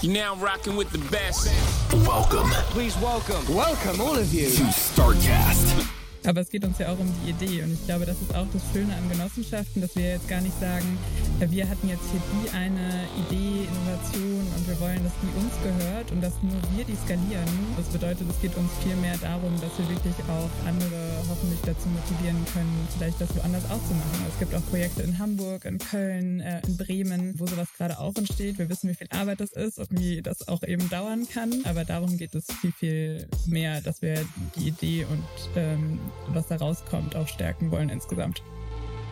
You're now rocking with the best. Welcome Please welcome, welcome all of you. to StarCast. Aber es geht uns ja auch um die Idee und ich glaube, das ist auch das Schöne an Genossenschaften, dass wir jetzt gar nicht sagen, wir hatten jetzt hier die eine Idee, Innovation und wir wollen, dass die uns gehört und dass nur wir die skalieren. Das bedeutet, es geht uns viel mehr darum, dass wir wirklich auch andere hoffentlich dazu motivieren können, vielleicht das woanders auch zu machen. Es gibt auch Projekte in Hamburg, in Köln, äh, in Bremen, wo sowas gerade auch entsteht. Wir wissen, wie viel Arbeit das ist und wie das auch eben dauern kann, aber darum geht es viel, viel mehr, dass wir die Idee und ähm, was da rauskommt, auch stärken wollen insgesamt.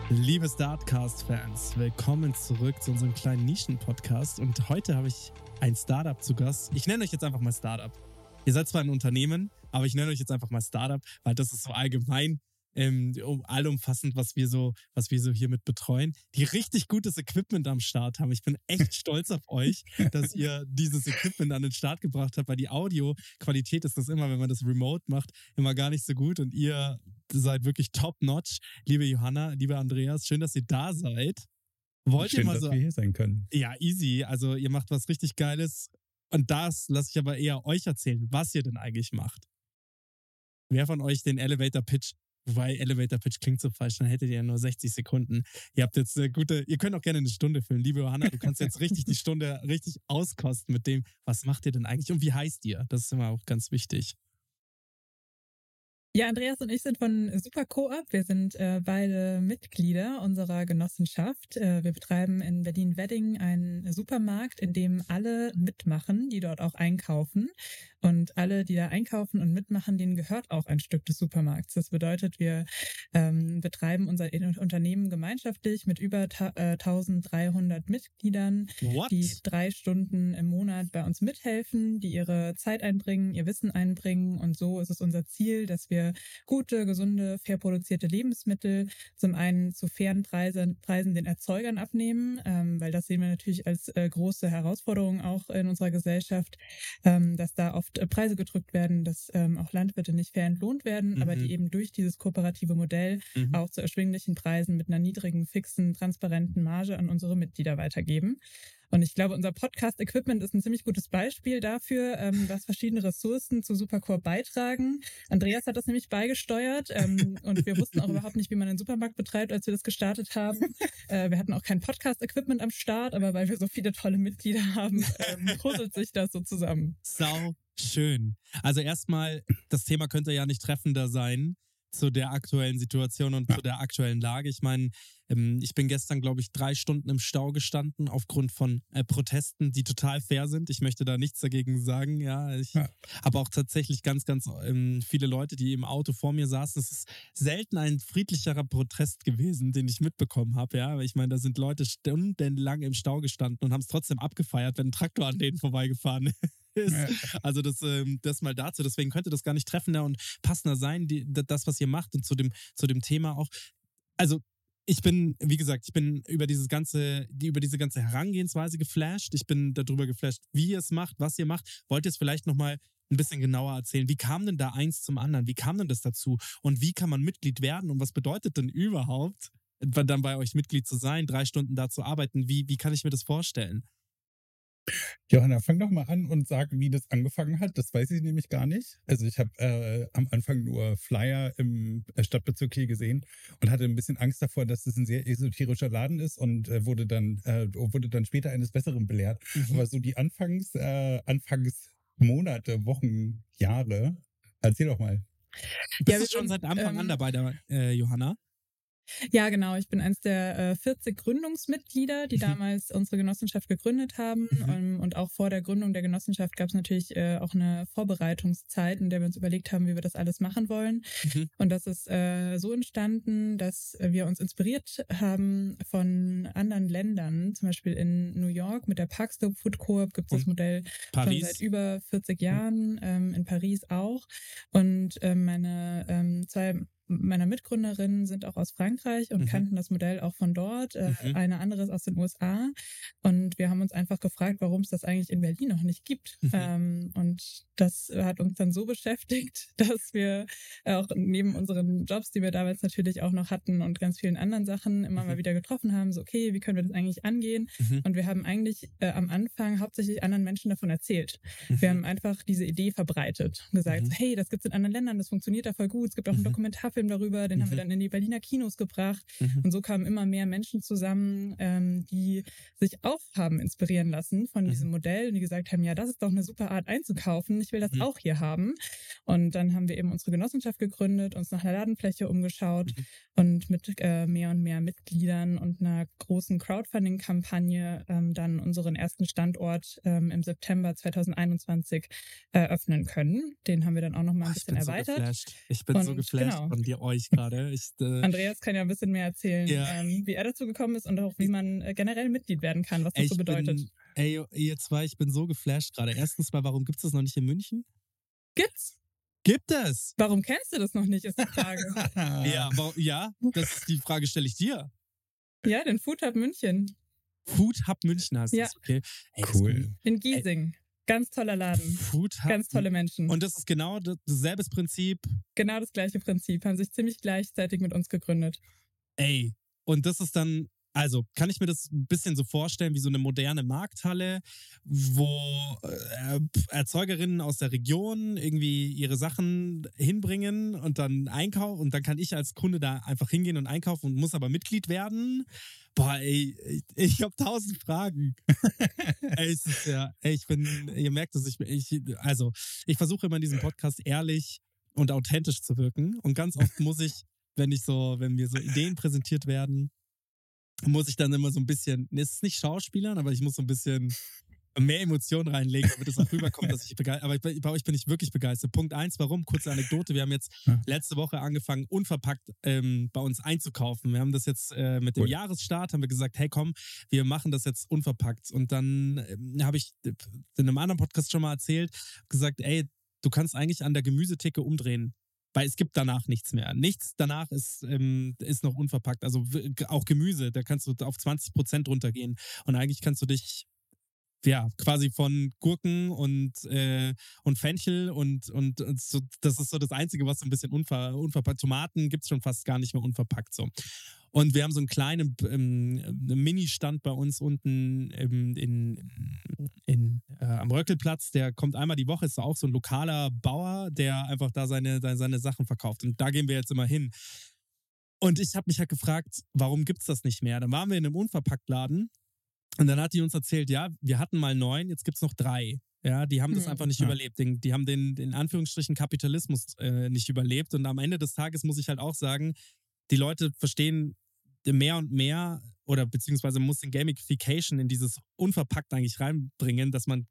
Liebe Startcast-Fans, willkommen zurück zu unserem kleinen Nischen-Podcast. Und heute habe ich ein Startup zu Gast. Ich nenne euch jetzt einfach mal Startup. Ihr seid zwar ein Unternehmen, aber ich nenne euch jetzt einfach mal Startup, weil das ist so allgemein ähm, um, allumfassend, was wir so, was wir so hier mit betreuen, die richtig gutes Equipment am Start haben. Ich bin echt stolz auf euch, dass ihr dieses Equipment an den Start gebracht habt, weil die Audioqualität ist das immer, wenn man das remote macht, immer gar nicht so gut und ihr seid wirklich top-notch. Liebe Johanna, lieber Andreas, schön, dass ihr da seid. Wollt Schön, ihr mal dass so. wir hier sein können. Ja, easy. Also ihr macht was richtig Geiles. Und das lasse ich aber eher euch erzählen, was ihr denn eigentlich macht. Wer von euch den Elevator Pitch, wobei Elevator Pitch klingt so falsch, dann hättet ihr ja nur 60 Sekunden. Ihr habt jetzt eine gute, ihr könnt auch gerne eine Stunde füllen. Liebe Johanna, du kannst jetzt richtig die Stunde richtig auskosten mit dem, was macht ihr denn eigentlich und wie heißt ihr? Das ist immer auch ganz wichtig. Ja, Andreas und ich sind von Super Coop. Wir sind äh, beide Mitglieder unserer Genossenschaft. Äh, wir betreiben in Berlin-Wedding einen Supermarkt, in dem alle mitmachen, die dort auch einkaufen. Und alle, die da einkaufen und mitmachen, denen gehört auch ein Stück des Supermarkts. Das bedeutet, wir ähm, betreiben unser Unternehmen gemeinschaftlich mit über äh, 1300 Mitgliedern, What? die drei Stunden im Monat bei uns mithelfen, die ihre Zeit einbringen, ihr Wissen einbringen. Und so ist es unser Ziel, dass wir gute, gesunde, fair produzierte Lebensmittel zum einen zu fairen Preisen, Preisen den Erzeugern abnehmen, ähm, weil das sehen wir natürlich als äh, große Herausforderung auch in unserer Gesellschaft, ähm, dass da oft äh, Preise gedrückt werden, dass ähm, auch Landwirte nicht fair entlohnt werden, aber Mhm. die eben durch dieses kooperative Modell Mhm. auch zu erschwinglichen Preisen mit einer niedrigen, fixen, transparenten Marge an unsere Mitglieder weitergeben. Und ich glaube, unser Podcast-Equipment ist ein ziemlich gutes Beispiel dafür, ähm, was verschiedene Ressourcen zu Supercore beitragen. Andreas hat das nämlich beigesteuert ähm, und wir wussten auch überhaupt nicht, wie man einen Supermarkt betreibt, als wir das gestartet haben. Äh, wir hatten auch kein Podcast-Equipment am Start, aber weil wir so viele tolle Mitglieder haben, ähm, puzzelt sich das so zusammen. Sau schön. Also erstmal, das Thema könnte ja nicht treffender sein zu der aktuellen Situation und zu der aktuellen Lage. Ich meine, ähm, ich bin gestern, glaube ich, drei Stunden im Stau gestanden aufgrund von äh, Protesten, die total fair sind. Ich möchte da nichts dagegen sagen. Ja, ich Ja. habe auch tatsächlich ganz, ganz ähm, viele Leute, die im Auto vor mir saßen. Es ist selten ein friedlicherer Protest gewesen, den ich mitbekommen habe. Ja, ich meine, da sind Leute stundenlang im Stau gestanden und haben es trotzdem abgefeiert, wenn ein Traktor an denen vorbeigefahren ist. Also das, ähm, das mal dazu. Deswegen könnte das gar nicht treffender und passender sein, die, das, was ihr macht und zu dem, zu dem Thema auch. Also ich bin, wie gesagt, ich bin über dieses ganze, die, über diese ganze Herangehensweise geflasht. Ich bin darüber geflasht, wie ihr es macht, was ihr macht. Wollt ihr es vielleicht nochmal ein bisschen genauer erzählen? Wie kam denn da eins zum anderen? Wie kam denn das dazu? Und wie kann man Mitglied werden? Und was bedeutet denn überhaupt, dann bei euch Mitglied zu sein, drei Stunden da zu arbeiten? Wie, wie kann ich mir das vorstellen? Johanna, fang doch mal an und sag, wie das angefangen hat. Das weiß ich nämlich gar nicht. Also ich habe äh, am Anfang nur Flyer im äh, Stadtbezirk hier gesehen und hatte ein bisschen Angst davor, dass es ein sehr esoterischer Laden ist und äh, wurde dann äh, wurde dann später eines Besseren belehrt. Aber so die Anfangs äh, Anfangsmonate, Wochen, Jahre. Erzähl doch mal. Bist Ja, du schon seit Anfang an ähm, dabei, da, äh, Johanna? Ja, genau. Ich bin eins der äh, 40 Gründungsmitglieder, die Mhm. damals unsere Genossenschaft gegründet haben. Mhm. Ähm, und auch vor der Gründung der Genossenschaft gab es natürlich äh, auch eine Vorbereitungszeit, in der wir uns überlegt haben, wie wir das alles machen wollen. Mhm. Und das ist äh, so entstanden, dass wir uns inspiriert haben von anderen Ländern. Zum Beispiel in New York mit der Parkslope Food Coop gibt es das Modell schon Paris. seit über 40 Jahren, ähm, in Paris auch. Und ähm, meine ähm, zwei meiner Mitgründerinnen sind auch aus Frankreich und Mhm. kannten das Modell auch von dort. Äh, Mhm. Eine andere ist aus den USA. Und wir haben uns einfach gefragt, warum es das eigentlich in Berlin noch nicht gibt. Mhm. Ähm, und das hat uns dann so beschäftigt, dass wir auch neben unseren Jobs, die wir damals natürlich auch noch hatten und ganz vielen anderen Sachen immer Mhm. mal wieder getroffen haben, so okay, wie können wir das eigentlich angehen? Mhm. Und wir haben eigentlich äh, am Anfang hauptsächlich anderen Menschen davon erzählt. Wir haben einfach diese Idee verbreitet und gesagt, Mhm. hey, das gibt's in anderen Ländern, das funktioniert da voll gut. Es gibt auch einen Mhm. Dokumentarfilm darüber, den haben wir Mhm. dann in die Berliner Kinos gebracht. Mhm. Und so kamen immer mehr Menschen zusammen, ähm, die sich auch haben inspirieren lassen von Mhm. diesem Modell und die gesagt haben, ja, das ist doch eine super Art einzukaufen. Ich will das Mhm. auch hier haben. Und dann haben wir eben unsere Genossenschaft gegründet, uns nach einer Ladenfläche umgeschaut Mhm. und mit äh, mehr und mehr Mitgliedern und einer großen Crowdfunding-Kampagne ähm, dann unseren ersten Standort ähm, im September 2021 eröffnen können. Den haben wir dann auch noch mal ein ich bisschen so erweitert. geflasht. Ich bin so Und geflasht genau. von dir, euch gerade. Äh, Andreas kann ja ein bisschen mehr erzählen, Ja. ähm, wie er dazu gekommen ist und auch wie man äh, generell Mitglied werden kann, was das ey, so bedeutet. Bin, ey, ihr zwei, ich bin so geflasht gerade. Erstens mal, warum gibt es das noch nicht in München? Gibt's? Gibt es? Warum kennst du das noch nicht, ist die Frage. Ja, ja, das ist die Frage stelle ich dir. ja, den Food Hub München Food Hub München heißt Ja. das, okay? Ey, das- Cool. in Giesing. Ganz toller Laden. Food Hub. Ganz tolle Menschen. Und das ist genau das, dasselbe Prinzip. genau das gleiche Prinzip. Haben sich ziemlich gleichzeitig mit uns gegründet. Ey, und das ist dann, also kann ich mir das ein bisschen so vorstellen wie so eine moderne Markthalle, wo äh, Erzeugerinnen aus der Region irgendwie ihre Sachen hinbringen und dann einkaufen und dann kann ich als Kunde da einfach hingehen und einkaufen und muss aber Mitglied werden. Boah, ey, ich, habe tausend Fragen. ey, es ist ja, ey, ich bin, ihr merkt es, ich, ich also ich versuche immer in diesem Podcast ehrlich und authentisch zu wirken und ganz oft muss ich wenn ich so, wenn mir so Ideen präsentiert werden, muss ich dann immer so ein bisschen, es ist nicht Schauspielern, aber ich muss so ein bisschen mehr Emotionen reinlegen, damit es auch rüberkommt, dass ich begeistert, aber bei, bei euch bin ich wirklich begeistert. Punkt eins, warum? Kurze Anekdote. Wir haben jetzt letzte Woche angefangen, unverpackt ähm, bei uns einzukaufen. Wir haben das jetzt äh, mit dem Cool. Jahresstart, haben wir gesagt, hey komm, wir machen das jetzt unverpackt. Und dann ähm, habe ich in einem anderen Podcast schon mal erzählt, gesagt, ey, du kannst eigentlich an der Gemüsetheke umdrehen. Weil es gibt danach nichts mehr. Nichts danach ist, ähm, ist noch unverpackt. Also auch Gemüse, da kannst du auf 20 Prozent runtergehen. Und eigentlich kannst du dich ja quasi von Gurken und, äh, und Fenchel und, und, und so, das ist so das Einzige, was so ein bisschen unver, unverpackt. Tomaten gibt's schon fast gar nicht mehr unverpackt so. Und wir haben so einen kleinen ähm, Mini-Stand bei uns unten im, in, in, äh, am Röckelplatz. Der kommt einmal die Woche, ist auch so ein lokaler Bauer, der einfach da seine, seine, seine Sachen verkauft. Und da gehen wir jetzt immer hin. Und ich habe mich halt gefragt, warum gibt's das nicht mehr? Dann waren wir in einem Unverpacktladen und dann hat die uns erzählt, ja, wir hatten mal neun, jetzt gibt's noch drei. Ja, die haben das Hm. einfach nicht Ja. überlebt. Den, die haben den, in Anführungsstrichen, Kapitalismus äh, nicht überlebt. Und am Ende des Tages muss ich halt auch sagen, die Leute verstehen mehr und mehr oder beziehungsweise man muss den Gamification in dieses unverpackt eigentlich reinbringen, dass man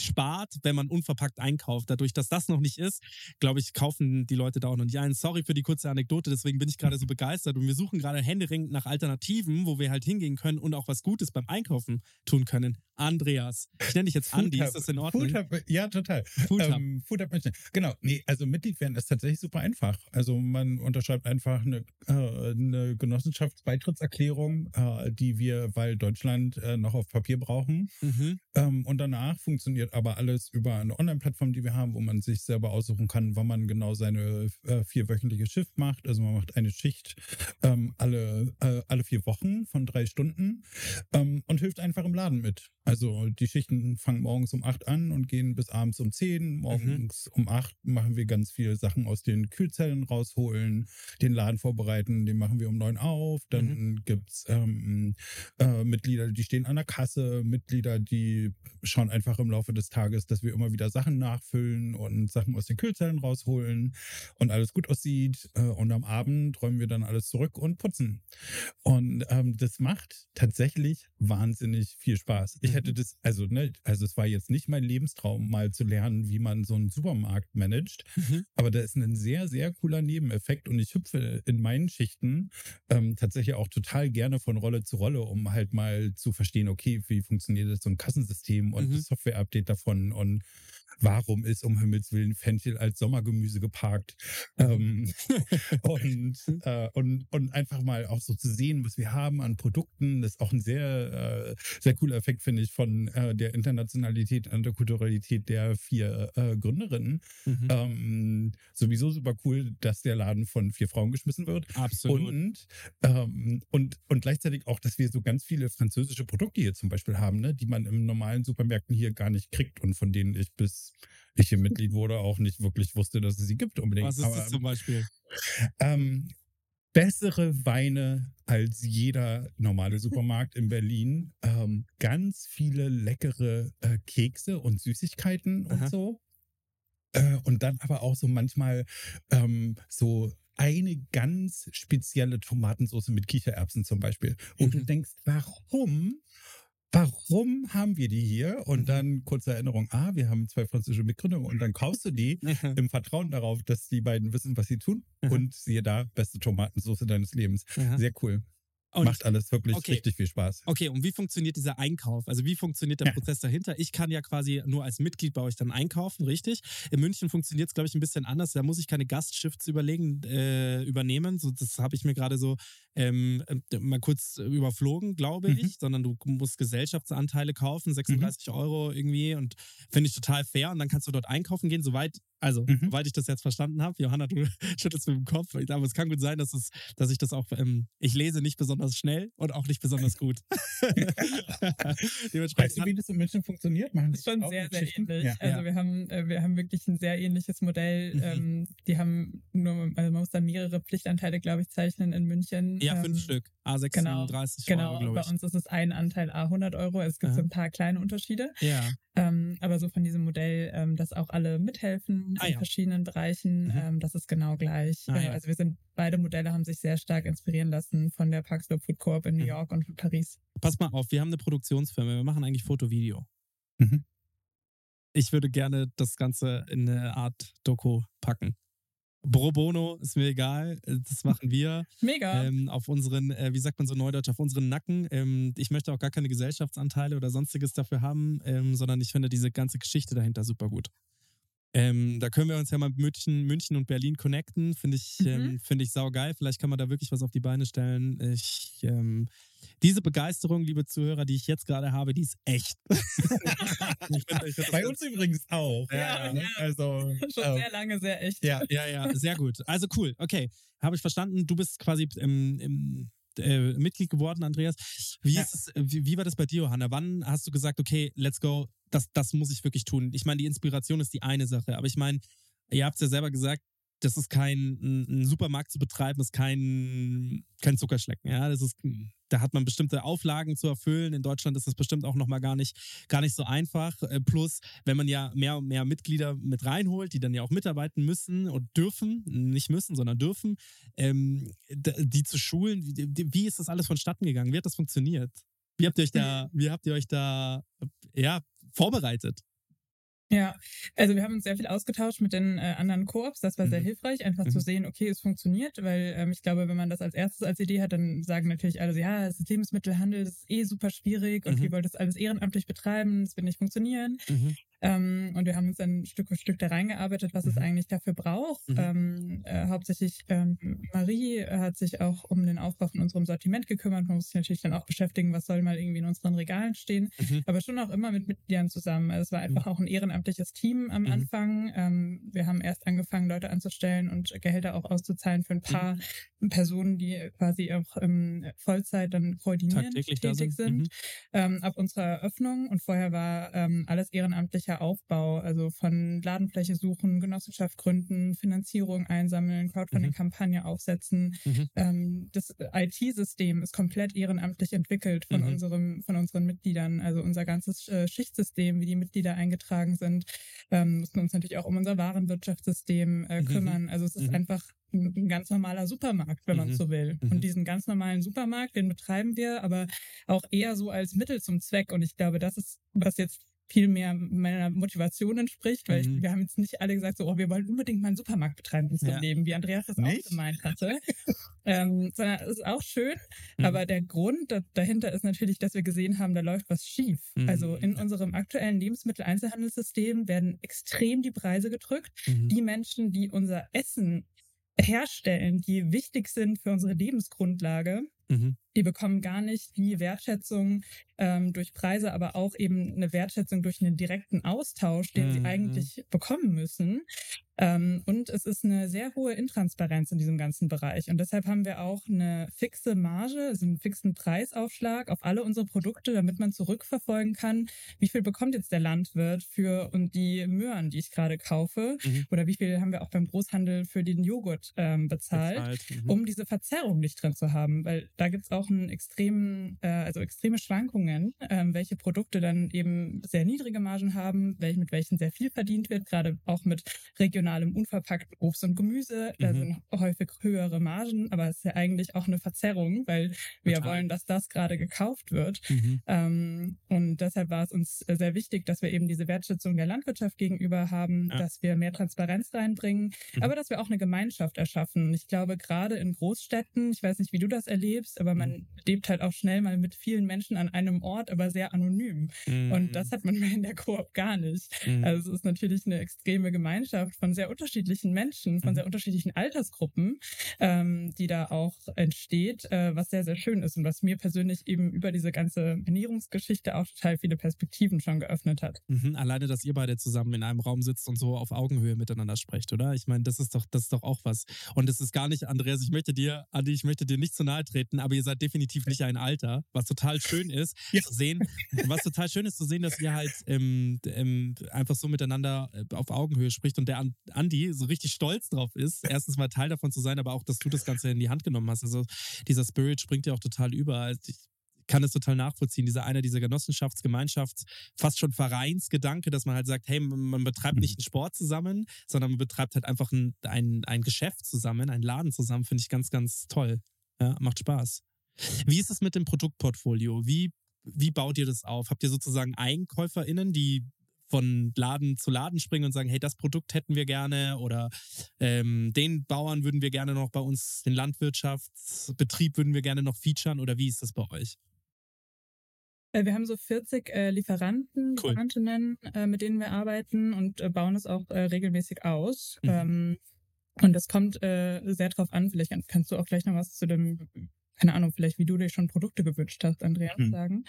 spart, wenn man unverpackt einkauft. Dadurch, dass das noch nicht ist, glaube ich, kaufen die Leute da auch noch nicht ein. Sorry für die kurze Anekdote, deswegen bin ich gerade so begeistert und wir suchen gerade händeringend nach Alternativen, wo wir halt hingehen können und auch was Gutes beim Einkaufen tun können. Andreas, ich nenne dich jetzt Andi, ist das in Ordnung? Food ja, total. Food. Ähm, Food. Genau, nee, also Mitglied werden ist tatsächlich super einfach. Also man unterschreibt einfach eine, äh, eine Genossenschaftsbeitrittserklärung, äh, die wir, weil Deutschland äh, noch auf Papier brauchen. Mhm. Ähm, und danach funktioniert aber alles über eine Online-Plattform, die wir haben, wo man sich selber aussuchen kann, wann man genau seine vierwöchentliche Shift macht. Also man macht eine Schicht ähm, alle, alle vier Wochen von drei Stunden ähm, und hilft einfach im Laden mit. Also die Schichten fangen morgens um acht an und gehen bis abends um zehn. Morgens um acht machen wir ganz viele Sachen aus den Kühlzellen rausholen, den Laden vorbereiten, den machen wir um neun auf. Dann gibt's ähm, äh, Mitglieder, die stehen an der Kasse, Mitglieder, die schauen einfach im Laufe des Tages, dass wir immer wieder Sachen nachfüllen und Sachen aus den Kühlzellen rausholen und alles gut aussieht. Äh, und am Abend räumen wir dann alles zurück und putzen. Und ähm, das macht tatsächlich wahnsinnig viel Spaß. Ich hätte das, also, ne, also es war jetzt nicht mein Lebenstraum, mal zu lernen, wie man so einen Supermarkt managt. Aber da ist ein sehr, sehr cooler Nebeneffekt und ich hüpfe in meinen Schichten ähm, tatsächlich auch total gerne von Rolle zu Rolle, um halt mal zu verstehen, okay, wie funktioniert das so ein Kassensystem und das Software-Update davon und warum ist um Himmels Willen Fenchel als Sommergemüse geparkt? Ähm, und, äh, und, und einfach mal auch so zu sehen, was wir haben an Produkten. Das ist auch ein sehr, äh, sehr cooler Effekt, finde ich, von äh, der Internationalität und der Kulturalität der vier äh, Gründerinnen. Mhm. Ähm, sowieso super cool, dass der Laden von vier Frauen geschmissen wird. Absolut. Und, ähm, und, und gleichzeitig auch, dass wir so ganz viele französische Produkte hier zum Beispiel haben, ne, die man im normalen Supermärkten hier gar nicht kriegt und von denen ich bis ich hier Mitglied wurde auch nicht wirklich wusste, dass es sie gibt unbedingt. Was ist Aber, das zum Beispiel? ähm, bessere Weine als jeder normale Supermarkt in Berlin. Ähm, ganz viele leckere äh, Kekse und Süßigkeiten und Aha. so. Äh, und dann aber auch so manchmal ähm, so eine ganz spezielle Tomatensauce mit Kichererbsen zum Beispiel. Und du denkst, warum? Warum haben wir die hier? Und dann kurze Erinnerung, ah, wir haben zwei französische Mitgründer und dann kaufst du die im Vertrauen darauf, dass die beiden wissen, was sie tun. Und siehe da, beste Tomatensauce deines Lebens. Sehr cool. Und- Macht alles wirklich okay. richtig viel Spaß. Okay, und wie funktioniert dieser Einkauf? Also wie funktioniert der Ja. Prozess dahinter? Ich kann ja quasi nur als Mitglied bei euch dann einkaufen, richtig? In München funktioniert es, glaube ich, ein bisschen anders. Da muss ich keine Gastshifts überlegen, äh, übernehmen. So, das habe ich mir gerade so ähm, äh, mal kurz überflogen, glaube Mhm. ich. Sondern du musst Gesellschaftsanteile kaufen, 36 Euro irgendwie und finde ich total fair. Und dann kannst du dort einkaufen gehen, soweit, also Mhm. soweit ich das jetzt verstanden habe. Johanna, du schüttelst mit dem Kopf. Aber es kann gut sein, dass, es, dass ich das auch, ähm, ich lese nicht besonders schnell und auch nicht besonders gut. Dementsprechend Weißt du, wie das in München funktioniert? Machen Das schon sehr, sehr ähnlich. Ja, also ja. wir haben, äh, wir haben wirklich ein sehr ähnliches Modell. Mhm. Ähm, die haben nur, also man muss da mehrere Pflichtanteile, glaube ich, zeichnen in München. ja, ähm, fünf Stück. A36 Genau, genau. Euro, glaube bei uns ist es ein Anteil A 100 Euro. Es gibt so Aha. ein paar kleine Unterschiede. Ja. Ähm, aber so von diesem Modell, ähm, dass auch alle mithelfen Ah, in ja. verschiedenen Bereichen, Mhm. ähm, das ist genau gleich. Ah, Äh, ja. Also wir sind, beide Modelle haben sich sehr stark inspirieren lassen von der Paxlow Food Corp in New Mhm. York und von Paris. Pass mal auf, wir haben eine Produktionsfirma. Wir machen eigentlich Foto-Video. Mhm. Ich würde gerne das Ganze in eine Art Doku packen. Pro bono, ist mir egal. äh, Das machen wir. Mega. ähm, auf unseren, äh, wie sagt man so neudeutsch, auf unseren Nacken. Ähm, ich möchte auch gar keine Gesellschaftsanteile oder sonstiges dafür haben, ähm, sondern ich finde diese ganze Geschichte dahinter super gut. Ähm, da können wir uns ja mal mit München, München und Berlin connecten. Finde ich, Mhm. ähm, finde ich saugeil. Vielleicht kann man da wirklich was auf die Beine stellen. Ich, ähm, diese Begeisterung, liebe Zuhörer, die ich jetzt gerade habe, die ist echt. Bei uns übrigens auch. Ja, ja. Also, Schon ähm, sehr lange, sehr echt. ja. Ja, ja, sehr gut. Also cool. Okay, habe ich verstanden. Du bist quasi im, im äh, Mitglied geworden, Andreas. Wie, Ja. ist es, äh, wie, wie war das bei dir, Johanna? Wann hast du gesagt, okay, let's go, das, das muss ich wirklich tun? Ich meine, die Inspiration ist die eine Sache, aber ich meine, ihr habt es ja selber gesagt, das ist kein ein, Supermarkt zu betreiben, ist kein, kein Zuckerschlecken. Ja, das ist, da hat man bestimmte Auflagen zu erfüllen. In Deutschland ist das bestimmt auch nochmal gar nicht, gar nicht so einfach. Äh, Plus, wenn man ja mehr und mehr Mitglieder mit reinholt, die dann ja auch mitarbeiten müssen und dürfen, nicht müssen, sondern dürfen, ähm, die zu schulen, wie, wie ist das alles vonstatten gegangen? Wie hat das funktioniert? Wie habt ihr euch da, wie habt ihr euch da, ja, vorbereitet? Ja, also wir haben uns sehr viel ausgetauscht mit den äh, anderen Koops. Das war sehr Mhm. hilfreich, einfach Mhm. zu sehen, okay, es funktioniert, weil ähm, ich glaube, wenn man das als erstes als Idee hat, dann sagen natürlich alle so, ja, das ist Lebensmittelhandel, das ist eh super schwierig und Mhm. wir wollen das alles ehrenamtlich betreiben, das wird nicht funktionieren. Mhm. Ähm, und wir haben uns dann Stück für Stück da reingearbeitet, was es eigentlich dafür braucht. Mhm. Ähm, äh, hauptsächlich ähm, Marie hat sich auch um den Aufbau von unserem Sortiment gekümmert. Man muss sich natürlich dann auch beschäftigen, was soll mal irgendwie in unseren Regalen stehen. Mhm. Aber schon auch immer mit Mitgliedern zusammen. Also es war einfach auch ein ehrenamtliches Team am Mhm. Anfang. Ähm, wir haben erst angefangen, Leute anzustellen und Gehälter auch auszuzahlen für ein paar Mhm. Personen, die quasi auch ähm, Vollzeit dann koordinierend tätig sind. sind Mhm. ähm, ab unserer Eröffnung und vorher war ähm, alles ehrenamtlicher Aufbau, also von Ladenfläche suchen, Genossenschaft gründen, Finanzierung einsammeln, Crowdfunding-Kampagne aufsetzen. Mhm. Ähm, das IT-System ist komplett ehrenamtlich entwickelt von Mhm. unserem, von unseren Mitgliedern. Also unser ganzes äh, Schichtsystem, wie die Mitglieder eingetragen sind, ähm, mussten uns natürlich auch um unser Warenwirtschaftssystem äh, Mhm. kümmern. Also es ist Mhm. einfach ein ein ganz normaler Supermarkt, wenn man Mhm. so will. Mhm. Und diesen ganz normalen Supermarkt, den betreiben wir, aber auch eher so als Mittel zum Zweck. Und ich glaube, das ist, was jetzt viel mehr meiner Motivation entspricht, weil Mhm. ich, wir haben jetzt nicht alle gesagt, so, oh, wir wollen unbedingt mal einen Supermarkt betreiben in Ja. Leben, wie Andreas das Nicht? auch gemeint hatte. ähm, sondern es ist auch schön, Mhm. aber der Grund da, dahinter ist natürlich, dass wir gesehen haben, da läuft was schief. Mhm. Also in unserem aktuellen Lebensmitteleinzelhandelssystem werden extrem die Preise gedrückt Mhm. die Menschen, die unser Essen herstellen, die wichtig sind für unsere Lebensgrundlage, Mhm. Die bekommen gar nicht die Wertschätzung ähm, durch Preise, aber auch eben eine Wertschätzung durch einen direkten Austausch, den sie Mhm. eigentlich bekommen müssen. Ähm, und es ist eine sehr hohe Intransparenz in diesem ganzen Bereich. Und deshalb haben wir auch eine fixe Marge, also einen fixen Preisaufschlag auf alle unsere Produkte, damit man zurückverfolgen kann, wie viel bekommt jetzt der Landwirt für und die Möhren, die ich gerade kaufe, Mhm. oder wie viel haben wir auch beim Großhandel für den Joghurt ähm, bezahlt Bezahlt. Mhm. um diese Verzerrung nicht drin zu haben, weil da gibt's auch einen extremen, äh, also extreme Schwankungen, ähm, welche Produkte dann eben sehr niedrige Margen haben, welche, mit welchen sehr viel verdient wird, gerade auch mit regionalem unverpackten Obst und Gemüse. Da Mhm. sind häufig höhere Margen, aber es ist ja eigentlich auch eine Verzerrung, weil wir Total. wollen, dass das gerade gekauft wird. Mhm. Ähm, und deshalb war es uns sehr wichtig, dass wir eben diese Wertschätzung der Landwirtschaft gegenüber haben, Ja. dass wir mehr Transparenz reinbringen, Mhm. aber dass wir auch eine Gemeinschaft erschaffen. Ich glaube, gerade in Großstädten, ich weiß nicht, wie du das erlebst, aber man Mhm. lebt halt auch schnell mal mit vielen Menschen an einem Ort, aber sehr anonym. Mhm. Und das hat man in der Koop gar nicht. Mhm. Also es ist natürlich eine extreme Gemeinschaft von sehr unterschiedlichen Menschen, von Mhm. sehr unterschiedlichen Altersgruppen, ähm, die da auch entsteht, äh, was sehr, sehr schön ist und was mir persönlich eben über diese ganze Ernährungsgeschichte auch total viele Perspektiven schon geöffnet hat. Mhm, alleine, dass ihr beide zusammen in einem Raum sitzt und so auf Augenhöhe miteinander sprecht, oder? Ich meine, das ist doch, das ist doch auch was. Und es ist gar nicht, Andreas, ich möchte dir, Andi, ich möchte dir nicht zu nahe treten, aber ihr seid definitiv nicht ein Alter, was total schön ist Ja. zu sehen. Was total schön ist zu sehen, dass ihr halt ähm, ähm, einfach so miteinander äh, auf Augenhöhe spricht und der An- Andi so richtig stolz drauf ist, erstens mal Teil davon zu sein, aber auch, dass du das Ganze in die Hand genommen hast. Also dieser Spirit springt ja auch total über. Also ich kann das total nachvollziehen. Dieser einer dieser Genossenschafts-, Gemeinschafts-, fast schon Vereinsgedanke, dass man halt sagt, hey, man man betreibt nicht einen Sport zusammen, sondern man betreibt halt einfach ein, ein, ein Geschäft zusammen, einen Laden zusammen, finde ich ganz, ganz toll. Ja, macht Spaß. Wie ist es mit dem Produktportfolio? Wie, wie baut ihr das auf? Habt ihr sozusagen EinkäuferInnen, die von Laden zu Laden springen und sagen, hey, das Produkt hätten wir gerne oder ähm, den Bauern würden wir gerne noch bei uns, den Landwirtschaftsbetrieb würden wir gerne noch featuren oder wie ist das bei euch? Äh, Wir haben so 40 äh, Lieferanten, Cool. Lieferantinnen, äh, mit denen wir arbeiten und äh, bauen es auch äh, regelmäßig aus. Mhm. Ähm, und das kommt äh, sehr drauf an. Vielleicht kann- kannst du auch gleich noch was zu dem, keine Ahnung, vielleicht wie du dir schon Produkte gewünscht hast, Andreas, Mhm. sagen.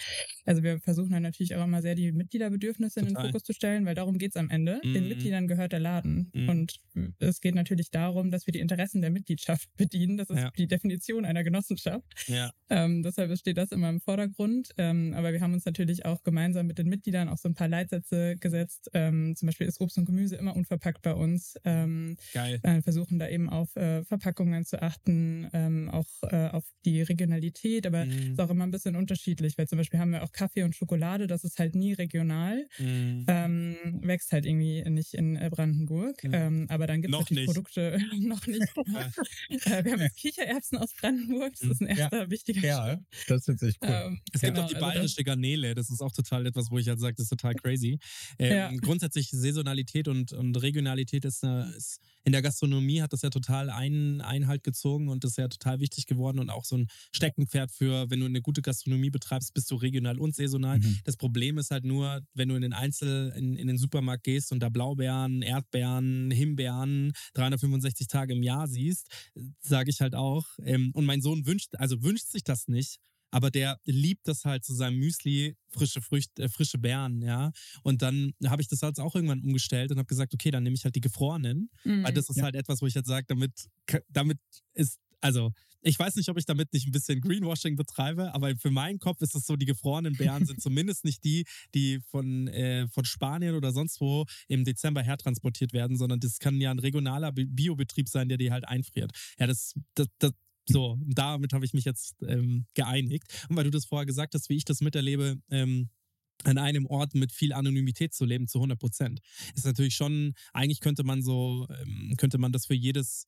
Also wir versuchen dann natürlich auch immer sehr die Mitgliederbedürfnisse in den Total. Fokus zu stellen, weil darum geht's am Ende. Den Mhm. Mitgliedern gehört der Laden. Mhm. Und es geht natürlich darum, dass wir die Interessen der Mitgliedschaft bedienen. Das ist Ja. die Definition einer Genossenschaft. Ja. Ähm, deshalb steht das immer im Vordergrund. Ähm, aber wir haben uns natürlich auch gemeinsam mit den Mitgliedern auch so ein paar Leitsätze gesetzt. Ähm, zum Beispiel ist Obst und Gemüse immer unverpackt bei uns. Ähm, Geil. äh, versuchen da eben auf äh, Verpackungen zu achten, ähm, auch äh, auf die Regionalität, aber Mhm. ist auch immer ein bisschen unterschiedlich, weil zum Beispiel haben wir auch Kaffee und Schokolade, das ist halt nie regional, Mhm. ähm, wächst halt irgendwie nicht in äh, Brandenburg, Mhm. ähm, aber dann gibt es natürlich nicht. Produkte, noch nicht. äh, wir haben jetzt Kichererbsen aus Brandenburg, das ist ein Ja. erster wichtiger Ja, das ist tatsächlich cool. ähm, Es gibt genau, auch die also das- bayerische Garnele, das ist auch total etwas, wo ich halt sage, das ist total crazy. Ähm, Ja. Grundsätzlich Saisonalität und, und Regionalität ist, eine, ist in der Gastronomie hat das ja total einen Einhalt gezogen und ist ja total wichtig geworden und auch so ein ein Steckenpferd für, wenn du eine gute Gastronomie betreibst, bist du regional und saisonal. Mhm. Das Problem ist halt nur, wenn du in den Einzel, in, in den Supermarkt gehst und da Blaubeeren, Erdbeeren, Himbeeren 365 Tage im Jahr siehst, sage ich halt auch. Ähm, und mein Sohn wünscht, also wünscht sich das nicht, aber der liebt das halt zu seinem Müsli, frische Früchte, äh, frische Beeren, ja. Und dann habe ich das halt auch irgendwann umgestellt und habe gesagt, okay, dann nehme ich halt die gefrorenen, Mhm. weil das ist Ja. halt etwas, wo ich jetzt sage, damit, damit ist, also ich weiß nicht, ob ich damit nicht ein bisschen Greenwashing betreibe, aber für meinen Kopf ist es so, die gefrorenen Beeren sind zumindest nicht die, die von, äh, von Spanien oder sonst wo im Dezember hertransportiert werden, sondern das kann ja ein regionaler Bi- Biobetrieb sein, der die halt einfriert. Ja, das, das, das so, damit habe ich mich jetzt ähm, geeinigt. Und weil du das vorher gesagt hast, wie ich das miterlebe, ähm, an einem Ort mit viel Anonymität zu leben, zu 100 Prozent, ist natürlich schon, eigentlich könnte man so, ähm, könnte man das für jedes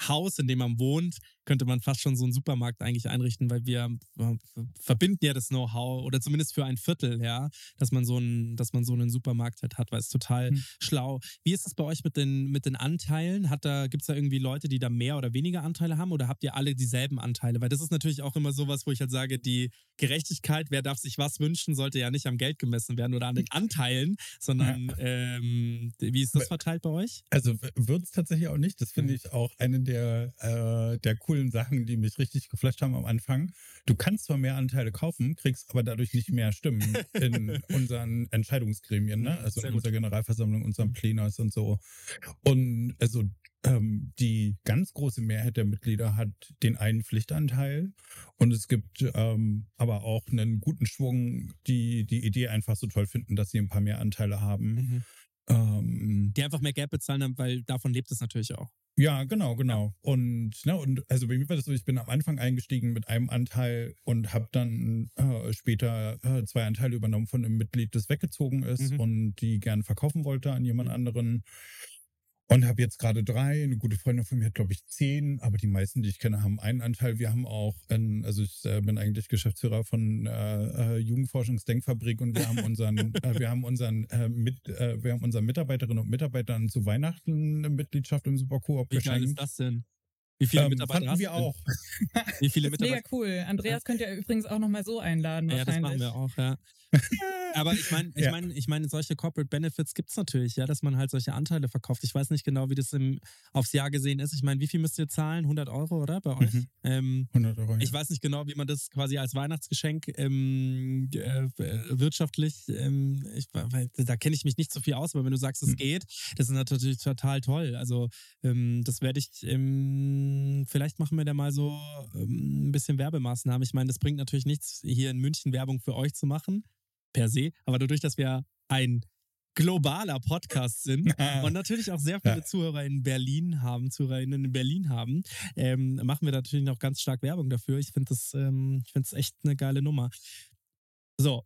Haus, in dem man wohnt, könnte man fast schon so einen Supermarkt eigentlich einrichten, weil wir äh, verbinden ja das Know-how oder zumindest für ein Viertel, ja, dass man so einen, dass man so einen Supermarkt halt hat, weil es total Hm. schlau. Wie ist es bei euch mit den, mit den Anteilen? Hat da, gibt es da irgendwie Leute, die da mehr oder weniger Anteile haben oder habt ihr alle dieselben Anteile? Weil das ist natürlich auch immer sowas, wo ich halt sage, die Gerechtigkeit, wer darf sich was wünschen, sollte ja nicht am Geld gemessen werden oder an den Anteilen, sondern ähm, wie ist das verteilt bei euch? Also wird es tatsächlich auch nicht. Das finde Mhm. ich auch eine der, äh, der coolen Sachen, die mich richtig geflasht haben am Anfang. Du kannst zwar mehr Anteile kaufen, kriegst aber dadurch nicht mehr Stimmen in unseren Entscheidungsgremien, ne? Also Sehr in unserer Generalversammlung, unserem Plenars und so. Und also ähm, die ganz große Mehrheit der Mitglieder hat den einen Pflichtanteil und es gibt ähm, aber auch einen guten Schwung, die die Idee einfach so toll finden, dass sie ein paar mehr Anteile haben. Mhm. Ähm, Die einfach mehr Geld bezahlen, haben, weil davon lebt es natürlich auch. ja, genau, genau. Und, ne, und also bei mir war das so, ich bin am Anfang eingestiegen mit einem Anteil und habe dann äh, später äh, zwei Anteile übernommen von einem Mitglied, das weggezogen ist Mhm. und die gern verkaufen wollte an jemand anderen. Und habe jetzt gerade drei. Eine gute Freundin von mir hat, glaube ich, zehn, aber die meisten, die ich kenne, haben einen Anteil. Wir haben auch, ein, also ich äh, bin eigentlich Geschäftsführer von äh, äh, Jugendforschungsdenkfabrik und wir haben unseren, äh, wir haben unseren, äh, mit, äh, wir haben unseren Mitarbeiterinnen und Mitarbeitern zu Weihnachten eine Mitgliedschaft im Supercoop Wie geil ist geschenkt. das denn? Wie viele Ähm, Mitarbeiter hast wir denn? auch. Wie viele Das ist mega Mitarbeiter? cool. Andreas könnt ihr übrigens auch nochmal so einladen. Ja, das machen wahrscheinlich. wir auch, ja. Aber ich meine, ich Ja. meine, ich meine, solche Corporate Benefits gibt es natürlich, ja, dass man halt solche Anteile verkauft. Ich weiß nicht genau, wie das im, aufs Jahr gesehen ist. Ich meine, wie viel müsst ihr zahlen? 100 Euro, oder? Bei euch? Mhm. Ähm, 100 Euro. ich weiß nicht genau, wie man das quasi als Weihnachtsgeschenk ähm, äh, wirtschaftlich, ähm, ich, weil, da kenne ich mich nicht so viel aus, aber wenn du sagst, es Hm. geht, das ist natürlich total toll. Also ähm, das werde ich, ähm, vielleicht machen wir da mal so ähm, ein bisschen Werbemaßnahmen. Ich meine, das bringt natürlich nichts, hier in München Werbung für euch zu machen, per se, aber dadurch, dass wir ein globaler Podcast sind und natürlich auch sehr viele Ja. Zuhörer in Berlin haben, Zuhörerinnen in Berlin haben, ähm, machen wir natürlich noch ganz stark Werbung dafür. Ich finde das, ähm, ich finde es echt eine geile Nummer. So,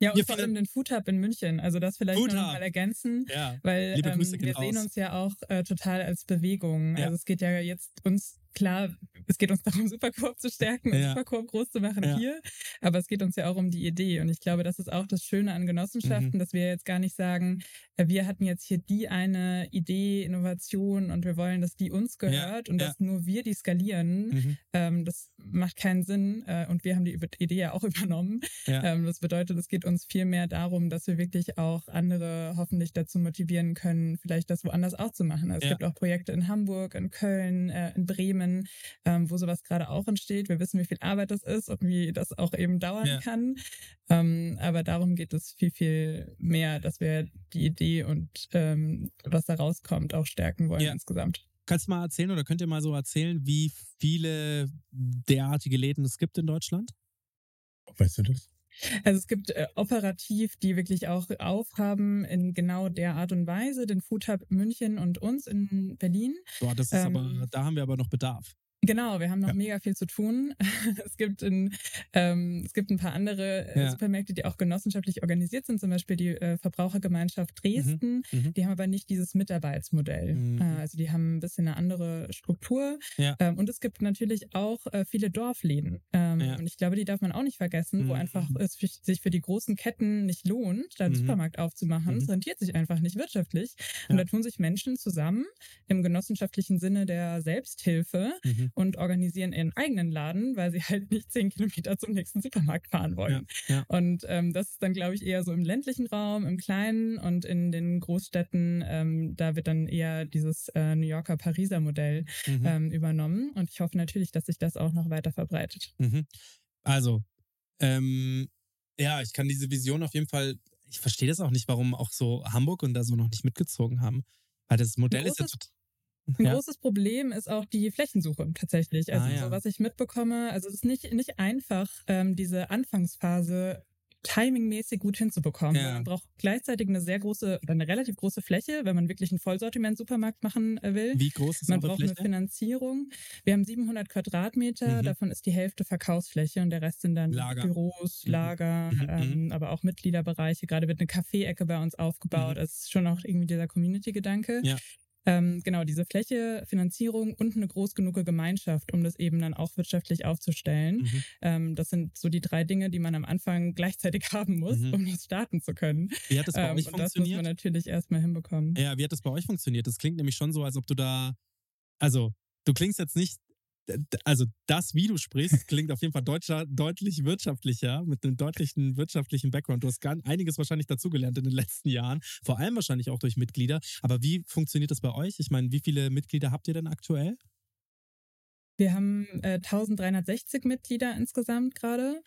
Ja, und vor findet- allem den Food Hub in München. Also das vielleicht Food noch mal ergänzen, ja. weil ähm, wir sehen raus. uns ja auch äh, total als Bewegung. Ja. Also es geht ja jetzt uns, klar, es geht uns darum, Supercoop zu stärken und Ja. Supercoop groß zu machen Ja. hier, aber es geht uns ja auch um die Idee. Und ich glaube, das ist auch das Schöne an Genossenschaften, Mhm. dass wir jetzt gar nicht sagen, äh, wir hatten jetzt hier die eine Idee, Innovation und wir wollen, dass die uns gehört und ja. dass nur wir die skalieren. Mhm. Ähm, das macht keinen Sinn äh, und wir haben die Idee ja auch übernommen. Ähm, das bedeutet, es geht uns viel mehr darum, dass wir wirklich auch andere hoffentlich dazu motivieren können, vielleicht das woanders auch zu machen. Also. Es gibt auch Projekte in Hamburg, in Köln, äh, in Bremen, ähm, wo sowas gerade auch entsteht. Wir wissen, wie viel Arbeit das ist und wie das auch eben dauern Ja. kann. Ähm, aber darum geht es viel, viel mehr, dass wir die Idee und ähm, was da rauskommt auch stärken wollen Ja. insgesamt. Kannst du mal erzählen oder könnt ihr mal so erzählen, wie viele derartige Läden es gibt in Deutschland? Weißt du das? Also es gibt äh, operativ, die wirklich auch aufhaben in genau der Art und Weise, den Food Hub München und uns in Berlin. Boah, das ist Ähm, aber, da haben wir aber noch Bedarf. Genau, wir haben noch Ja. mega viel zu tun. Es gibt, in, ähm, es gibt ein paar andere äh, Ja. Supermärkte, die auch genossenschaftlich organisiert sind, zum Beispiel die äh, Verbrauchergemeinschaft Dresden. Mhm. Die haben aber nicht dieses Mitarbeitsmodell. Mhm. Äh, also die haben ein bisschen eine andere Struktur. Ja. Ähm, und es gibt natürlich auch äh, viele Dorfläden. Ähm. Und ich glaube, die darf man auch nicht vergessen, wo Mhm. einfach es sich für die großen Ketten nicht lohnt, da einen Mhm. Supermarkt aufzumachen. Mhm. Es rentiert sich einfach nicht wirtschaftlich. Und da tun sich Menschen zusammen im genossenschaftlichen Sinne der Selbsthilfe Mhm. Mhm. Und organisieren ihren eigenen Laden, weil sie halt nicht zehn Kilometer zum nächsten Supermarkt fahren wollen. Ja, ja. Und ähm, das ist dann, glaube ich, eher so im ländlichen Raum, im Kleinen und in den Großstädten, ähm, da wird dann eher dieses äh, New Yorker Pariser Modell Mhm. ähm, übernommen. Und ich hoffe natürlich, dass sich das auch noch weiter verbreitet. Mhm. Also, ähm, ja, ich kann diese Vision auf jeden Fall, ich verstehe das auch nicht, warum auch so Hamburg und da so noch nicht mitgezogen haben. Weil das Modell ist ja total. Ein Ja. großes Problem ist auch die Flächensuche tatsächlich. Also Ah, ja. so was ich mitbekomme, also es ist nicht, nicht einfach, ähm, diese Anfangsphase timingmäßig gut hinzubekommen. Ja. Man braucht gleichzeitig eine sehr große oder eine relativ große Fläche, wenn man wirklich einen Vollsortiment-Supermarkt machen äh, will. Wie groß ist Man eure braucht eine Fläche? Finanzierung. Wir haben 700 Quadratmeter, Mhm. davon ist die Hälfte Verkaufsfläche und der Rest sind dann Lager. Büros, Mhm. Lager, Mhm, ähm, aber auch Mitgliederbereiche. Gerade wird eine Kaffeeecke bei uns aufgebaut. Mhm. Das ist schon auch irgendwie dieser Community-Gedanke. Ja. Ähm, genau, diese Fläche, Finanzierung und eine groß genug Gemeinschaft, um das eben dann auch wirtschaftlich aufzustellen. Mhm. Ähm, das sind so die drei Dinge, die man am Anfang gleichzeitig haben muss, Mhm. um das starten zu können. Wie hat das bei Ähm, euch und das muss man funktioniert? natürlich erstmal hinbekommen. Ja, wie hat das bei euch funktioniert? Das klingt nämlich schon so, als ob du da, also du klingst jetzt nicht, also das, wie du sprichst, klingt auf jeden Fall deutscher, deutlich wirtschaftlicher, mit einem deutlichen wirtschaftlichen Background. Du hast gar einiges wahrscheinlich dazugelernt in den letzten Jahren, vor allem wahrscheinlich auch durch Mitglieder. Aber wie funktioniert das bei euch? Ich meine, wie viele Mitglieder habt ihr denn aktuell? Wir haben äh, 1360 Mitglieder insgesamt gerade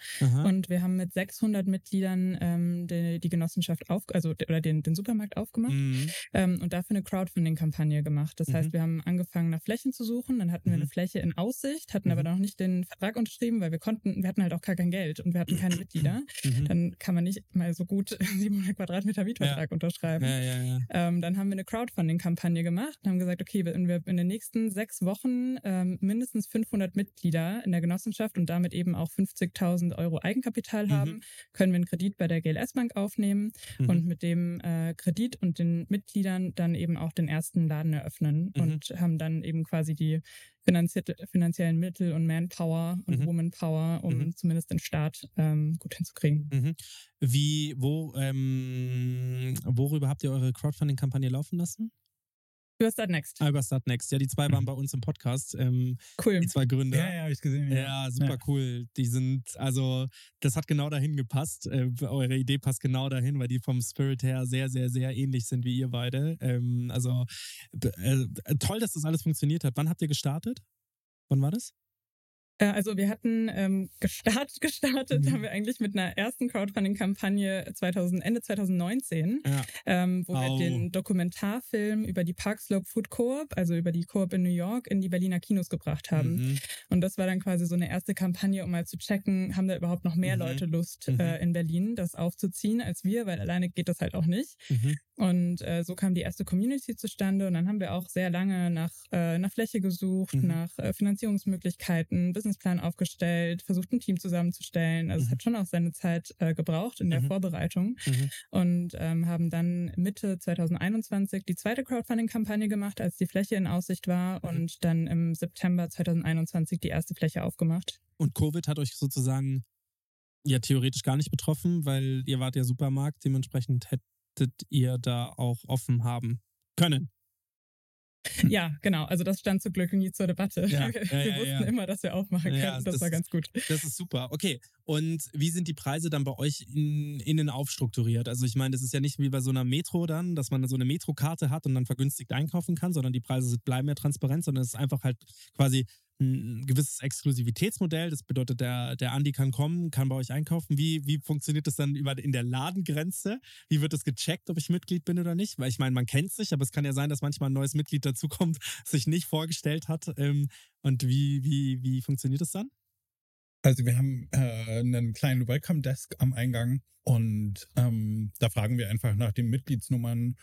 und wir haben mit 600 Mitgliedern ähm, die, die Genossenschaft auf, also oder den, den Supermarkt aufgemacht Mhm. ähm, und dafür eine Crowdfunding-Kampagne gemacht. Das Mhm. heißt, wir haben angefangen nach Flächen zu suchen, dann hatten wir Mhm. eine Fläche in Aussicht, hatten Mhm. aber noch nicht den Vertrag unterschrieben, weil wir konnten, wir hatten halt auch gar kein Geld und wir hatten keine Mitglieder. Mhm. Dann kann man nicht mal so gut 700 Quadratmeter Mietvertrag unterschreiben. Ja, ja, ja. Ähm, dann haben wir eine Crowdfunding-Kampagne gemacht und haben gesagt, okay, wenn wir in den nächsten sechs Wochen ähm, mindestens 500 Mitglieder in der Genossenschaft und damit eben auch 50.000 Euro Eigenkapital Mhm. haben, können wir einen Kredit bei der GLS Bank aufnehmen Mhm. und mit dem äh, Kredit und den Mitgliedern dann eben auch den ersten Laden eröffnen Mhm. und haben dann eben quasi die finanziellen Mittel und Manpower und Mhm. Womanpower, um Mhm. zumindest den Start ähm, gut hinzukriegen. Mhm. Wie, wo, ähm, worüber habt ihr eure Crowdfunding-Kampagne laufen lassen? Du hast das next. Ah, über Start Next. Ja, die zwei waren bei uns im Podcast. Ähm, Cool. die zwei Gründer. Ja, ja, habe ich gesehen. Ja, super Ja. cool. Die sind, also, das hat genau dahin gepasst. Äh, eure Idee passt genau dahin, weil die vom Spirit her sehr, sehr, sehr ähnlich sind wie ihr beide. Ähm, also, äh, toll, dass das alles funktioniert hat. Wann habt ihr gestartet? Wann war das? Äh, Also wir hatten ähm, gestartet, gestartet Mhm. haben wir eigentlich mit einer ersten Crowdfunding-Kampagne 2000, Ende 2019, Ja. ähm, wo Au. wir den Dokumentarfilm über die Park Slope Food Coop, also über die Coop in New York, in die Berliner Kinos gebracht haben. Mhm. Und das war dann quasi so eine erste Kampagne, um mal zu checken, haben da überhaupt noch mehr Mhm. Leute Lust, Mhm. äh, in Berlin das aufzuziehen als wir, weil alleine geht das halt auch nicht. Mhm. Und äh, so kam die erste Community zustande und dann haben wir auch sehr lange nach äh, nach Fläche gesucht, Mhm. nach äh, Finanzierungsmöglichkeiten, Businessplan aufgestellt, versucht ein Team zusammenzustellen. Also es Mhm. hat schon auch seine Zeit äh, gebraucht in der Mhm. Vorbereitung Mhm. und ähm, haben dann Mitte 2021 die zweite Crowdfunding-Kampagne gemacht, als die Fläche in Aussicht war Mhm. und dann im September 2021 die erste Fläche aufgemacht. Und Covid hat euch sozusagen ja theoretisch gar nicht betroffen, weil ihr wart ja Supermarkt, dementsprechend hättet ihr da auch offen haben können. Ja, genau. Also das stand zum Glück nie zur Debatte. Ja, wir ja, ja, wussten ja. immer, dass wir aufmachen Ja, können. Das, das war ganz gut. Das ist super. Okay. Und wie sind die Preise dann bei euch in, innen aufstrukturiert? Also ich meine, das ist ja nicht wie bei so einer Metro dann, dass man so eine Metrokarte hat und dann vergünstigt einkaufen kann, sondern die Preise bleiben ja transparent, sondern es ist einfach halt quasi ein gewisses Exklusivitätsmodell. Das bedeutet, der, der Andi kann kommen, kann bei euch einkaufen. Wie, wie funktioniert das dann über, in der Ladengrenze? Wie wird das gecheckt, ob ich Mitglied bin oder nicht? Weil ich meine, man kennt sich, aber es kann ja sein, dass manchmal ein neues Mitglied dazukommt, sich nicht vorgestellt hat. Ähm, und wie, wie, wie funktioniert das dann? Also wir haben äh, einen kleinen Welcome Desk am Eingang und ähm, da fragen wir einfach nach den Mitgliedsnummern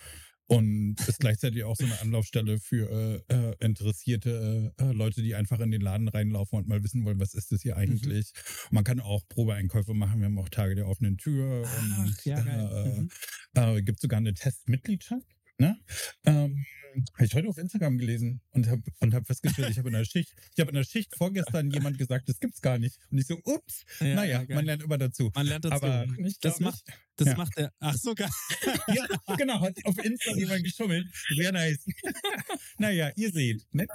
und ist gleichzeitig auch so eine Anlaufstelle für äh, äh, interessierte äh, Leute, die einfach in den Laden reinlaufen und mal wissen wollen, was ist das hier eigentlich. Man kann auch Probeeinkäufe machen. Wir haben auch Tage der offenen Tür Ach, und ja, geil. Mhm. äh, äh, gibt sogar eine Testmitgliedschaft. Ne? Ähm, habe ich heute auf Instagram gelesen und habe und hab festgestellt, ich habe in der Schicht, ich habe in der Schicht vorgestern jemand gesagt, das gibt's gar nicht. Und ich so, ups, Ja, naja, ja, man lernt immer dazu. Man lernt dazu. Aber das macht, Das Ja. macht er. Ach so, geil. Ja, genau, hat auf Insta jemand geschummelt. Sehr nice. naja, ihr seht, ne?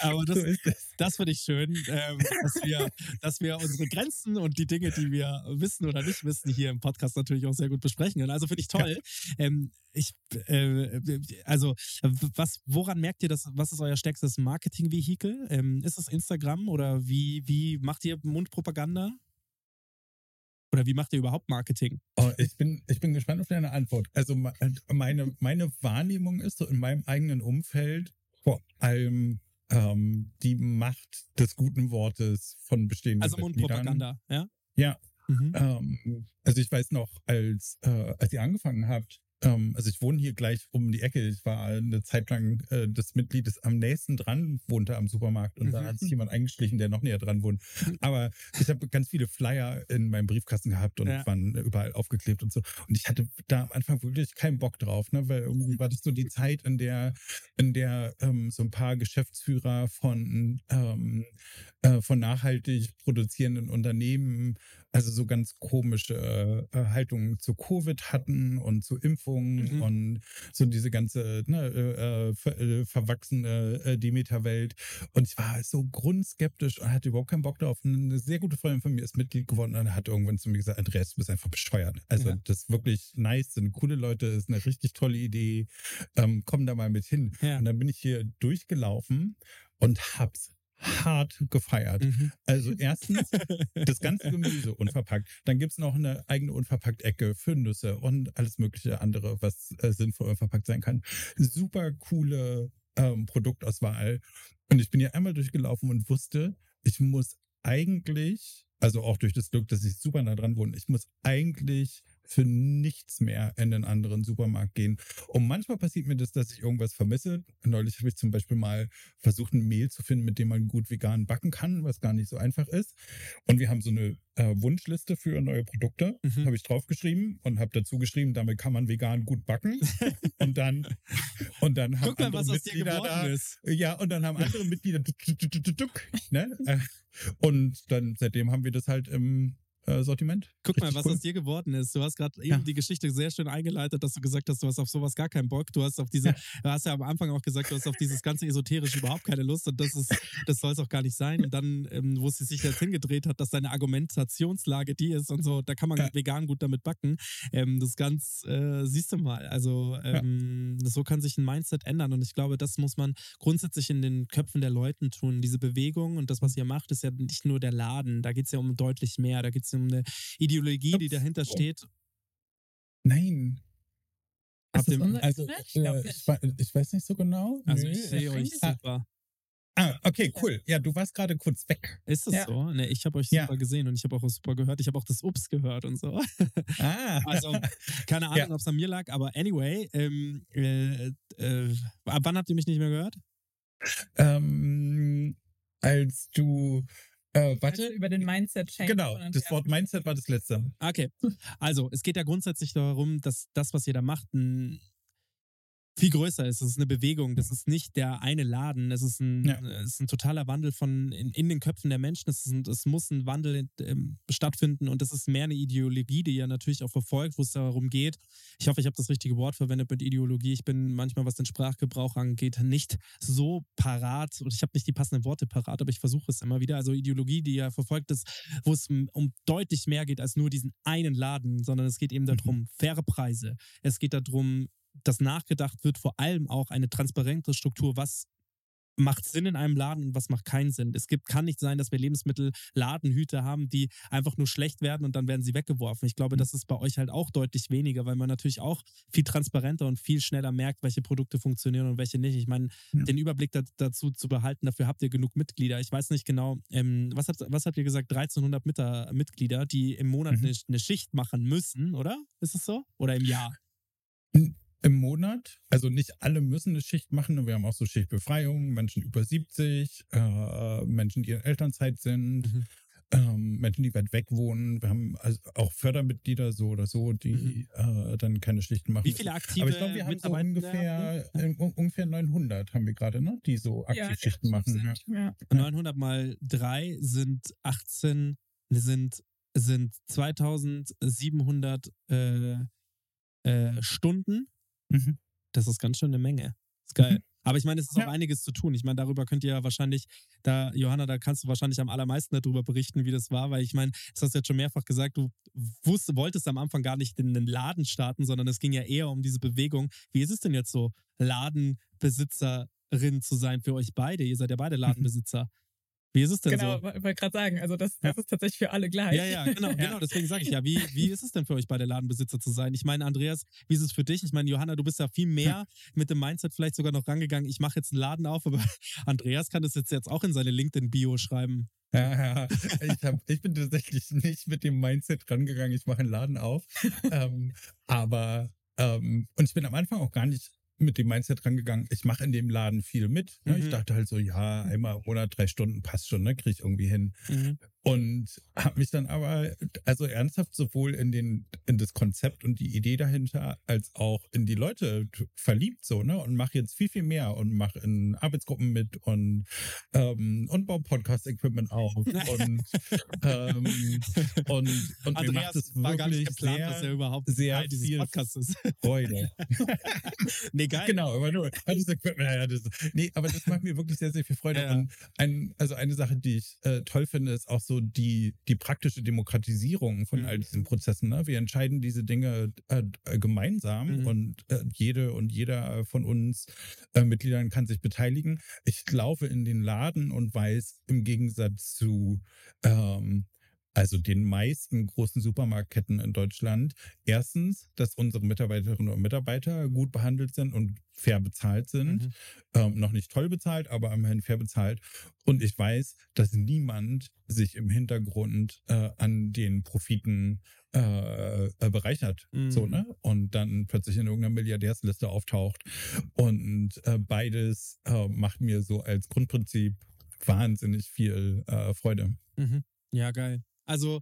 Aber das, So ist es. das finde ich schön, ähm, dass, wir, dass wir unsere Grenzen und die Dinge, die wir wissen oder nicht wissen, hier im Podcast natürlich auch sehr gut besprechen können. Also finde ich toll. Ähm, ich, äh, also, was, woran merkt ihr das? Was ist euer stärkstes Marketing-Vehikel? Ähm, ist es Instagram oder wie, wie macht ihr Mundpropaganda? Oder wie macht ihr überhaupt Marketing? Oh, ich, bin, ich bin gespannt auf deine Antwort. Also me- meine, meine Wahrnehmung ist so in meinem eigenen Umfeld vor allem ähm, die Macht des guten Wortes von bestehenden Also. Mundpropaganda, ja? Ja, Mhm. Ähm, also ich weiß noch, als, äh, als ihr angefangen habt, also ich wohne hier gleich um die Ecke. Ich war eine Zeit lang äh, das Mitglied, das am nächsten dran wohnte am Supermarkt und da Mhm. hat sich jemand eingeschlichen, der noch näher dran wohnt. Aber ich habe ganz viele Flyer in meinem Briefkasten gehabt und Ja. waren überall aufgeklebt und so. Und ich hatte da am Anfang wirklich keinen Bock drauf, ne? weil irgendwie war das so die Zeit, in der, in der ähm, so ein paar Geschäftsführer von, ähm, äh, von nachhaltig produzierenden Unternehmen also so ganz komische äh, Haltungen zu Covid hatten und zu Impfungen Mhm. und so diese ganze ne, äh, ver, äh, verwachsene äh, Demeter-Welt. Und ich war so grundskeptisch und hatte überhaupt keinen Bock darauf. Eine sehr gute Freundin von mir ist Mitglied geworden und hat irgendwann zu mir gesagt, Andreas, du bist einfach bescheuert. Also Ja. das ist wirklich nice, sind coole Leute, ist eine richtig tolle Idee. Ähm, komm da mal mit hin. Ja. Und dann bin ich hier durchgelaufen und hab's hart gefeiert. Mhm. Also erstens das ganze Gemüse unverpackt. Dann gibt's noch eine eigene Unverpackt-Ecke für Nüsse und alles mögliche andere, was äh, sinnvoll unverpackt sein kann. Super coole ähm, Produktauswahl. Und ich bin hier einmal durchgelaufen und wusste, ich muss eigentlich, also auch durch das Glück, dass ich super nah dran wohne, ich muss eigentlich für nichts mehr in den anderen Supermarkt gehen. Und manchmal passiert mir das, dass ich irgendwas vermisse. Neulich habe ich zum Beispiel mal versucht, ein Mehl zu finden, mit dem man gut vegan backen kann, was gar nicht so einfach ist. Und wir haben so eine äh, Wunschliste für neue Produkte, Mhm. habe ich draufgeschrieben und habe dazu geschrieben, damit kann man vegan gut backen. und dann und dann haben Guck mal, andere dir Mitglieder da, ist. ja, und dann haben andere Mitglieder ne? Äh, Und dann seitdem haben wir das halt im äh, Sortiment. Guck mal, Richtig was cool. aus dir geworden ist. Du hast gerade eben Ja. die Geschichte sehr schön eingeleitet, dass du gesagt hast, du hast auf sowas gar keinen Bock. Du hast auf diese, du hast ja am Anfang auch gesagt, du hast auf dieses ganze Esoterische überhaupt keine Lust und das ist, das soll es auch gar nicht sein. Und dann, ähm, wo es sich jetzt hingedreht hat, dass deine Argumentationslage die ist und so, da kann man Ja. vegan gut damit backen. Ähm, das ganz, äh, siehst du mal. Also ähm, so kann sich ein Mindset ändern und ich glaube, das muss man grundsätzlich in den Köpfen der Leuten tun. Diese Bewegung und das, was ihr macht, ist ja nicht nur der Laden. Da geht es ja um deutlich mehr. Da geht es um eine Ideologie, die Ups. dahinter Oh. steht. Nein. Ihr- unser Also? Ich äh, ich, wei- ich weiß nicht so genau. Also Nö. ich sehe euch Ah. super. Ah, okay, cool. Ja, du warst gerade kurz weg. Ist das Ja. so? Ne, ich habe euch Ja. super gesehen und ich habe auch super gehört. Ich habe auch das Ups gehört und so. Ah. Also, keine Ahnung, Ja. ob es an mir lag, aber anyway, ähm, äh, äh, ab wann habt ihr mich nicht mehr gehört? ähm, als du, äh, Also warte, über den Mindset-Change. genau, das. Wort Mindset war das letzte. Okay. Also, es geht ja grundsätzlich darum, dass das, was ihr da macht, ein viel größer ist. Es ist eine Bewegung. Das ist nicht der eine Laden. Es ist ein, Ja. es ist ein totaler Wandel von in, in den Köpfen der Menschen. Es, ein, es muss ein Wandel ähm, stattfinden und das ist mehr eine Ideologie, die ihr natürlich auch verfolgt, wo es darum geht. Ich hoffe, ich habe das richtige Wort verwendet mit Ideologie. Ich bin manchmal, was den Sprachgebrauch angeht, nicht so parat und ich habe nicht die passenden Worte parat, aber ich versuche es immer wieder. Also Ideologie, die ihr verfolgt ist, wo es um um deutlich mehr geht als nur diesen einen Laden, sondern es geht eben darum, faire Preise. Es geht darum, dass nachgedacht wird, vor allem auch eine transparente Struktur, was macht Sinn in einem Laden und was macht keinen Sinn. Es gibt, kann nicht sein, dass wir Lebensmittel-Ladenhüter haben, die einfach nur schlecht werden und dann werden sie weggeworfen. Ich glaube, das ist bei euch halt auch deutlich weniger, weil man natürlich auch viel transparenter und viel schneller merkt, welche Produkte funktionieren und welche nicht. Ich meine, Ja. den Überblick da, dazu zu behalten, dafür habt ihr genug Mitglieder. Ich weiß nicht genau, ähm, was, habt, was habt ihr gesagt? 1300 Mitter- Mitglieder, die im Monat Mhm. eine, eine Schicht machen müssen, oder? Ist es so? Oder im Jahr? Im Monat, also nicht alle müssen eine Schicht machen. Wir haben auch so Schichtbefreiung, Menschen über 70, äh, Menschen, die in Elternzeit sind, Mhm. ähm, Menschen, die weit weg wohnen. Wir haben also auch Fördermitglieder so oder so, die äh, dann keine Schichten machen. Mhm. Wie viele aktive Aber ich glaube, wir haben so ungefähr, äh, un- ungefähr 900 haben wir gerade, ne? Die so aktiv Ja, Schichten machen. Ja. Ja. 900 mal 3 sind 18, sind sind 2700 äh, äh, Stunden. Mhm. Das ist ganz schön eine Menge. Ist geil. Mhm. Aber ich meine, es ist Ja. auch einiges zu tun. Ich meine, darüber könnt ihr ja wahrscheinlich, da, Johanna, da kannst du wahrscheinlich am allermeisten darüber berichten, wie das war, weil ich meine, das hast du jetzt schon mehrfach gesagt, du wusst, wolltest am Anfang gar nicht in den Laden starten, sondern es ging ja eher um diese Bewegung. Wie ist es denn jetzt so, Ladenbesitzerin zu sein für euch beide? Ihr seid ja beide Ladenbesitzer. Wie ist es denn Genau, so? wo- wollte gerade sagen, also das, das ist tatsächlich für alle gleich. Ja, ja, genau, genau. Deswegen sage ich ja, wie, wie ist es denn für euch beide Ladenbesitzer zu sein? Ich meine, Andreas, wie ist es für dich? Ich meine, Johanna, du bist ja viel mehr mit dem Mindset vielleicht sogar noch rangegangen. Ich mache jetzt einen Laden auf, aber Andreas kann das jetzt, jetzt auch in seine LinkedIn-Bio schreiben. Ja, ja. Ich, hab, ich bin tatsächlich nicht mit dem Mindset rangegangen, ich mache einen Laden auf. ähm, aber, ähm, und ich bin am Anfang auch gar nicht mit dem Mindset rangegangen, ich mache in dem Laden viel mit. Ne? Mhm. Ich dachte halt so, ja, einmal im Monat drei Stunden passt schon, ne? kriege ich irgendwie hin. Mhm. Und habe mich dann aber, also ernsthaft sowohl in den, in das Konzept und die Idee dahinter, als auch in die Leute verliebt so, ne? Und mache jetzt viel, viel mehr und mache in Arbeitsgruppen mit und, ähm, und baue Podcast-Equipment auf und, ähm, und, und mir Andreas macht es war gar nicht wirklich geplant, sehr, dass er überhaupt sehr Teil viel Podcasts ist. Freude. nee, geil. Genau, aber nur, das Equipment, ja, das, nee, aber das macht mir wirklich sehr, sehr viel Freude. Ja. Und ein, also eine Sache, die ich äh, toll finde, ist auch so die, die praktische Demokratisierung von all Mhm. diesen Prozessen. Ne? Wir entscheiden diese Dinge äh, äh, gemeinsam Mhm. und äh, jede und jeder von uns äh, Mitgliedern kann sich beteiligen. Ich laufe in den Laden und weiß im Gegensatz zu ähm, also den meisten großen Supermarktketten in Deutschland, erstens, dass unsere Mitarbeiterinnen und Mitarbeiter gut behandelt sind und fair bezahlt sind. Mhm. Ähm, noch nicht toll bezahlt, aber immerhin fair bezahlt. Und ich weiß, dass niemand sich im Hintergrund äh, an den Profiten äh, äh, bereichert. Mhm. So, ne? Und dann plötzlich in irgendeiner Milliardärsliste auftaucht. Und äh, beides äh, macht mir so als Grundprinzip wahnsinnig viel äh, Freude. Mhm. Ja, geil. Also,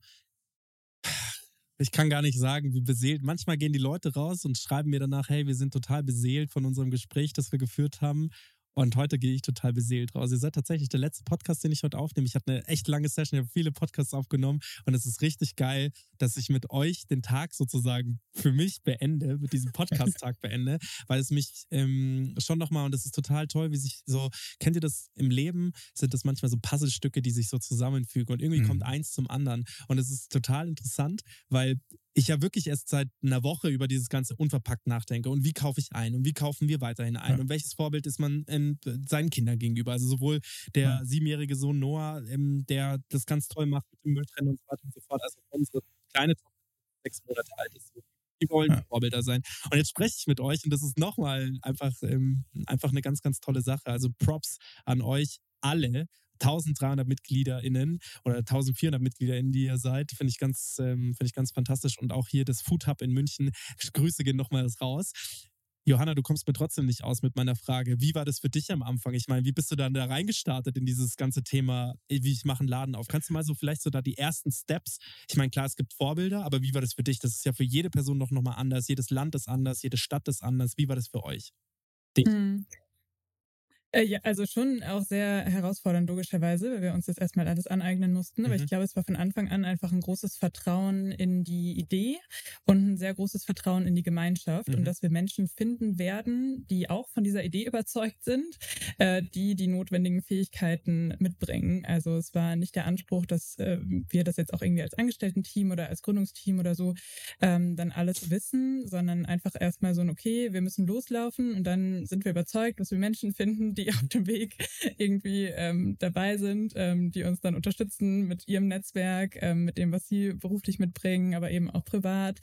ich kann gar nicht sagen, wie beseelt. Manchmal gehen die Leute raus und schreiben mir danach, hey, wir sind total beseelt von unserem Gespräch, das wir geführt haben. Und heute gehe ich total beseelt raus. Ihr seid tatsächlich der letzte Podcast, den ich heute aufnehme. Ich hatte eine echt lange Session, ich habe viele Podcasts aufgenommen und es ist richtig geil, dass ich mit euch den Tag sozusagen für mich beende, mit diesem Podcast-Tag beende, weil es mich ähm, schon nochmal, und das ist total toll, wie sich so, kennt ihr das im Leben, sind das manchmal so Puzzlestücke, die sich so zusammenfügen und irgendwie Mhm. kommt eins zum anderen. Und es ist total interessant, weil ich ja wirklich erst seit einer Woche über dieses ganze unverpackt nachdenke und wie kaufe ich ein und wie kaufen wir weiterhin ein Ja. und welches Vorbild ist man ähm, seinen Kindern gegenüber. Also sowohl der Ja. siebenjährige Sohn Noah, ähm, der das ganz toll macht mit dem Mülltrennen und so weiter und so fort, als auch unsere kleine Tochter, die sechs Monate alt ist. Die wollen Ja. Vorbilder sein. Und jetzt spreche ich mit euch und das ist nochmal einfach, ähm, einfach eine ganz, ganz tolle Sache. Also Props an euch alle. 1300 MitgliederInnen oder 1400 MitgliederInnen, die ihr seid, finde ich ganz, ähm, finde ich ganz fantastisch. Und auch hier das Food Hub in München. Grüße gehen nochmals raus. Johanna, du kommst mir trotzdem nicht aus mit meiner Frage. Wie war das für dich am Anfang? Ich meine, wie bist du dann da reingestartet in dieses ganze Thema, äh, wie ich mache einen Laden auf? Kannst du mal so vielleicht so da die ersten Steps? Ich meine, klar, es gibt Vorbilder, aber wie war das für dich? Das ist ja für jede Person noch nochmal anders. Jedes Land ist anders, jede Stadt ist anders. Wie war das für euch? Hm. Äh, ja, also schon auch sehr herausfordernd, logischerweise, weil wir uns das erstmal alles aneignen mussten. Aber Mhm. ich glaube, es war von Anfang an einfach ein großes Vertrauen in die Idee und ein sehr großes Vertrauen in die Gemeinschaft Mhm. und dass wir Menschen finden werden, die auch von dieser Idee überzeugt sind, äh, die die notwendigen Fähigkeiten mitbringen. Also es war nicht der Anspruch, dass äh, wir das jetzt auch irgendwie als Angestellten-Team oder als Gründungsteam oder so ähm, dann alles wissen, sondern einfach erstmal so ein, okay, wir müssen loslaufen und dann sind wir überzeugt, dass wir Menschen finden, die auf dem Weg irgendwie ähm, dabei sind, ähm, die uns dann unterstützen mit ihrem Netzwerk, ähm, mit dem, was sie beruflich mitbringen, aber eben auch privat.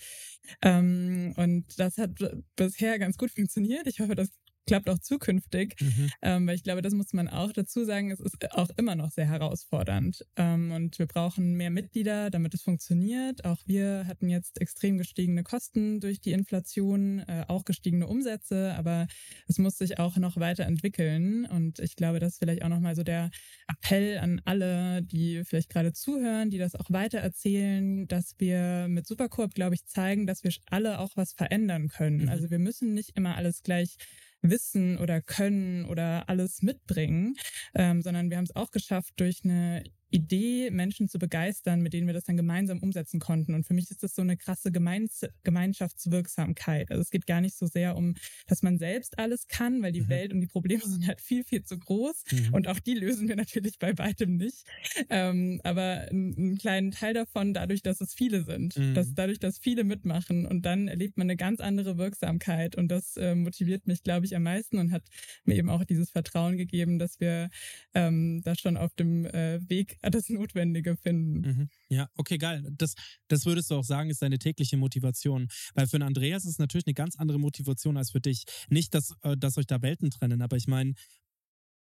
Ähm, und das hat bisher ganz gut funktioniert. Ich hoffe, das klappt auch zukünftig, ähm, weil ich glaube, das muss man auch dazu sagen, es ist auch immer noch sehr herausfordernd ähm, und wir brauchen mehr Mitglieder, damit es funktioniert. Auch wir hatten jetzt extrem gestiegene Kosten durch die Inflation, äh, auch gestiegene Umsätze, aber es muss sich auch noch weiterentwickeln und ich glaube, das ist vielleicht auch nochmal so der Appell an alle, die vielleicht gerade zuhören, die das auch weitererzählen, dass wir mit Supercoop, glaube ich, zeigen, dass wir alle auch was verändern können. Mhm. Also wir müssen nicht immer alles gleich wissen oder können oder alles mitbringen, ähm, sondern wir haben es auch geschafft, durch eine Idee, Menschen zu begeistern, mit denen wir das dann gemeinsam umsetzen konnten. Und für mich ist das so eine krasse Gemeins Gemeinschaftswirksamkeit. Also es geht gar nicht so sehr um, dass man selbst alles kann, weil die mhm. Welt und die Probleme sind halt viel, viel zu groß. Mhm. Und auch die lösen wir natürlich bei weitem nicht. Ähm, aber einen kleinen Teil davon dadurch, dass es viele sind. Mhm. Dass dadurch, dass viele mitmachen und dann erlebt man eine ganz andere Wirksamkeit. Und das äh, motiviert mich, glaube ich, am meisten und hat mir eben auch dieses Vertrauen gegeben, dass wir ähm, da schon auf dem äh, Weg das Notwendige finden. Mhm. Ja, okay, geil. Das, das würdest du auch sagen, ist deine tägliche Motivation. Weil für einen Andreas ist es natürlich eine ganz andere Motivation als für dich. Nicht, dass, äh, dass euch da Welten trennen, aber ich meine,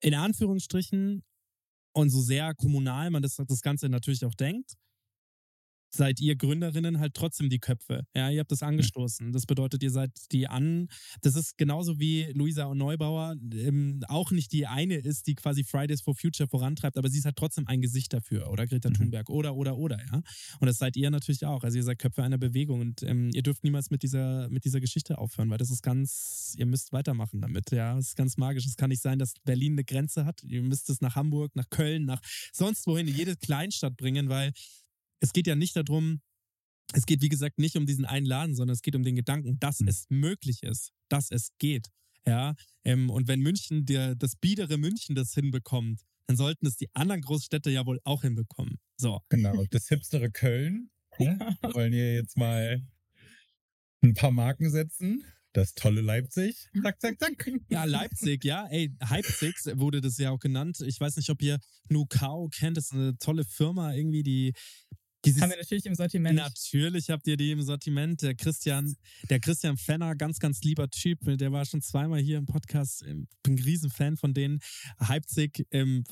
in Anführungsstrichen und so sehr kommunal man das, das Ganze natürlich auch denkt, seid ihr Gründerinnen halt trotzdem die Köpfe. Ja, ihr habt das angestoßen. Das bedeutet, ihr seid die an. Das ist genauso wie Luisa Neubauer ähm, auch nicht die eine ist, die quasi Fridays for Future vorantreibt, aber sie ist halt trotzdem ein Gesicht dafür. Oder Greta mhm. Thunberg. Oder, oder, oder, ja. Und das seid ihr natürlich auch. Also ihr seid Köpfe einer Bewegung und ähm, ihr dürft niemals mit dieser, mit dieser Geschichte aufhören, weil das ist ganz, ihr müsst weitermachen damit. Ja, das ist ganz magisch. Es kann nicht sein, dass Berlin eine Grenze hat. Ihr müsst es nach Hamburg, nach Köln, nach sonst wohin, in jede Kleinstadt bringen, weil es geht ja nicht darum, es geht wie gesagt nicht um diesen einen Laden, sondern es geht um den Gedanken, dass mhm. es möglich ist, dass es geht. Ja, ähm, und wenn München, der, das biedere München das hinbekommt, dann sollten es die anderen Großstädte ja wohl auch hinbekommen. So. Genau, das hipstere Köln. Ja, wollen hier jetzt mal ein paar Marken setzen. Das tolle Leipzig. Zack, zack, zack. Ja, Leipzig, ja. Ey, Leipzig wurde das ja auch genannt. Ich weiß nicht, ob ihr Nukao kennt. Das ist eine tolle Firma, irgendwie, die dieses, haben wir natürlich im Sortiment. Natürlich habt ihr die im Sortiment. Der Christian, der Christian Fenner, ganz, ganz lieber Typ, der war schon zweimal hier im Podcast. Ich bin ein Riesenfan von denen. Leipzig, ähm,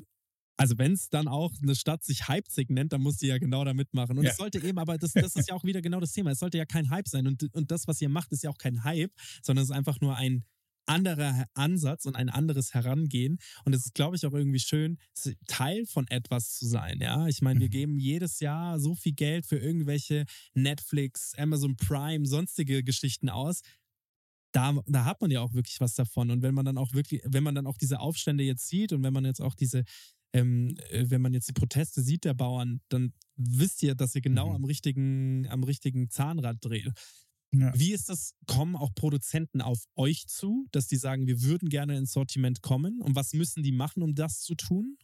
also wenn es dann auch eine Stadt sich Leipzig nennt, dann muss sie ja genau da mitmachen. Und es sollte eben, aber das, das ist ja auch wieder genau das Thema. Es sollte ja kein Hype sein. Und, und das, was ihr macht, ist ja auch kein Hype, sondern es ist einfach nur ein anderer Ansatz und ein anderes Herangehen. Und es ist, glaube ich, auch irgendwie schön, Teil von etwas zu sein. Ja, ich meine, wir mhm. geben jedes Jahr so viel Geld für irgendwelche Netflix, Amazon Prime, sonstige Geschichten aus. Da, da hat man ja auch wirklich was davon. Und wenn man dann auch wirklich, wenn man dann auch diese Aufstände jetzt sieht und wenn man jetzt auch diese, ähm, äh, wenn man jetzt die Proteste sieht der Bauern, dann wisst ihr, dass ihr genau mhm. am richtigen, am richtigen Zahnrad dreht. Ja. Wie ist das, kommen auch Produzenten auf euch zu, dass die sagen, wir würden gerne ins Sortiment kommen? Und was müssen die machen, um das zu tun?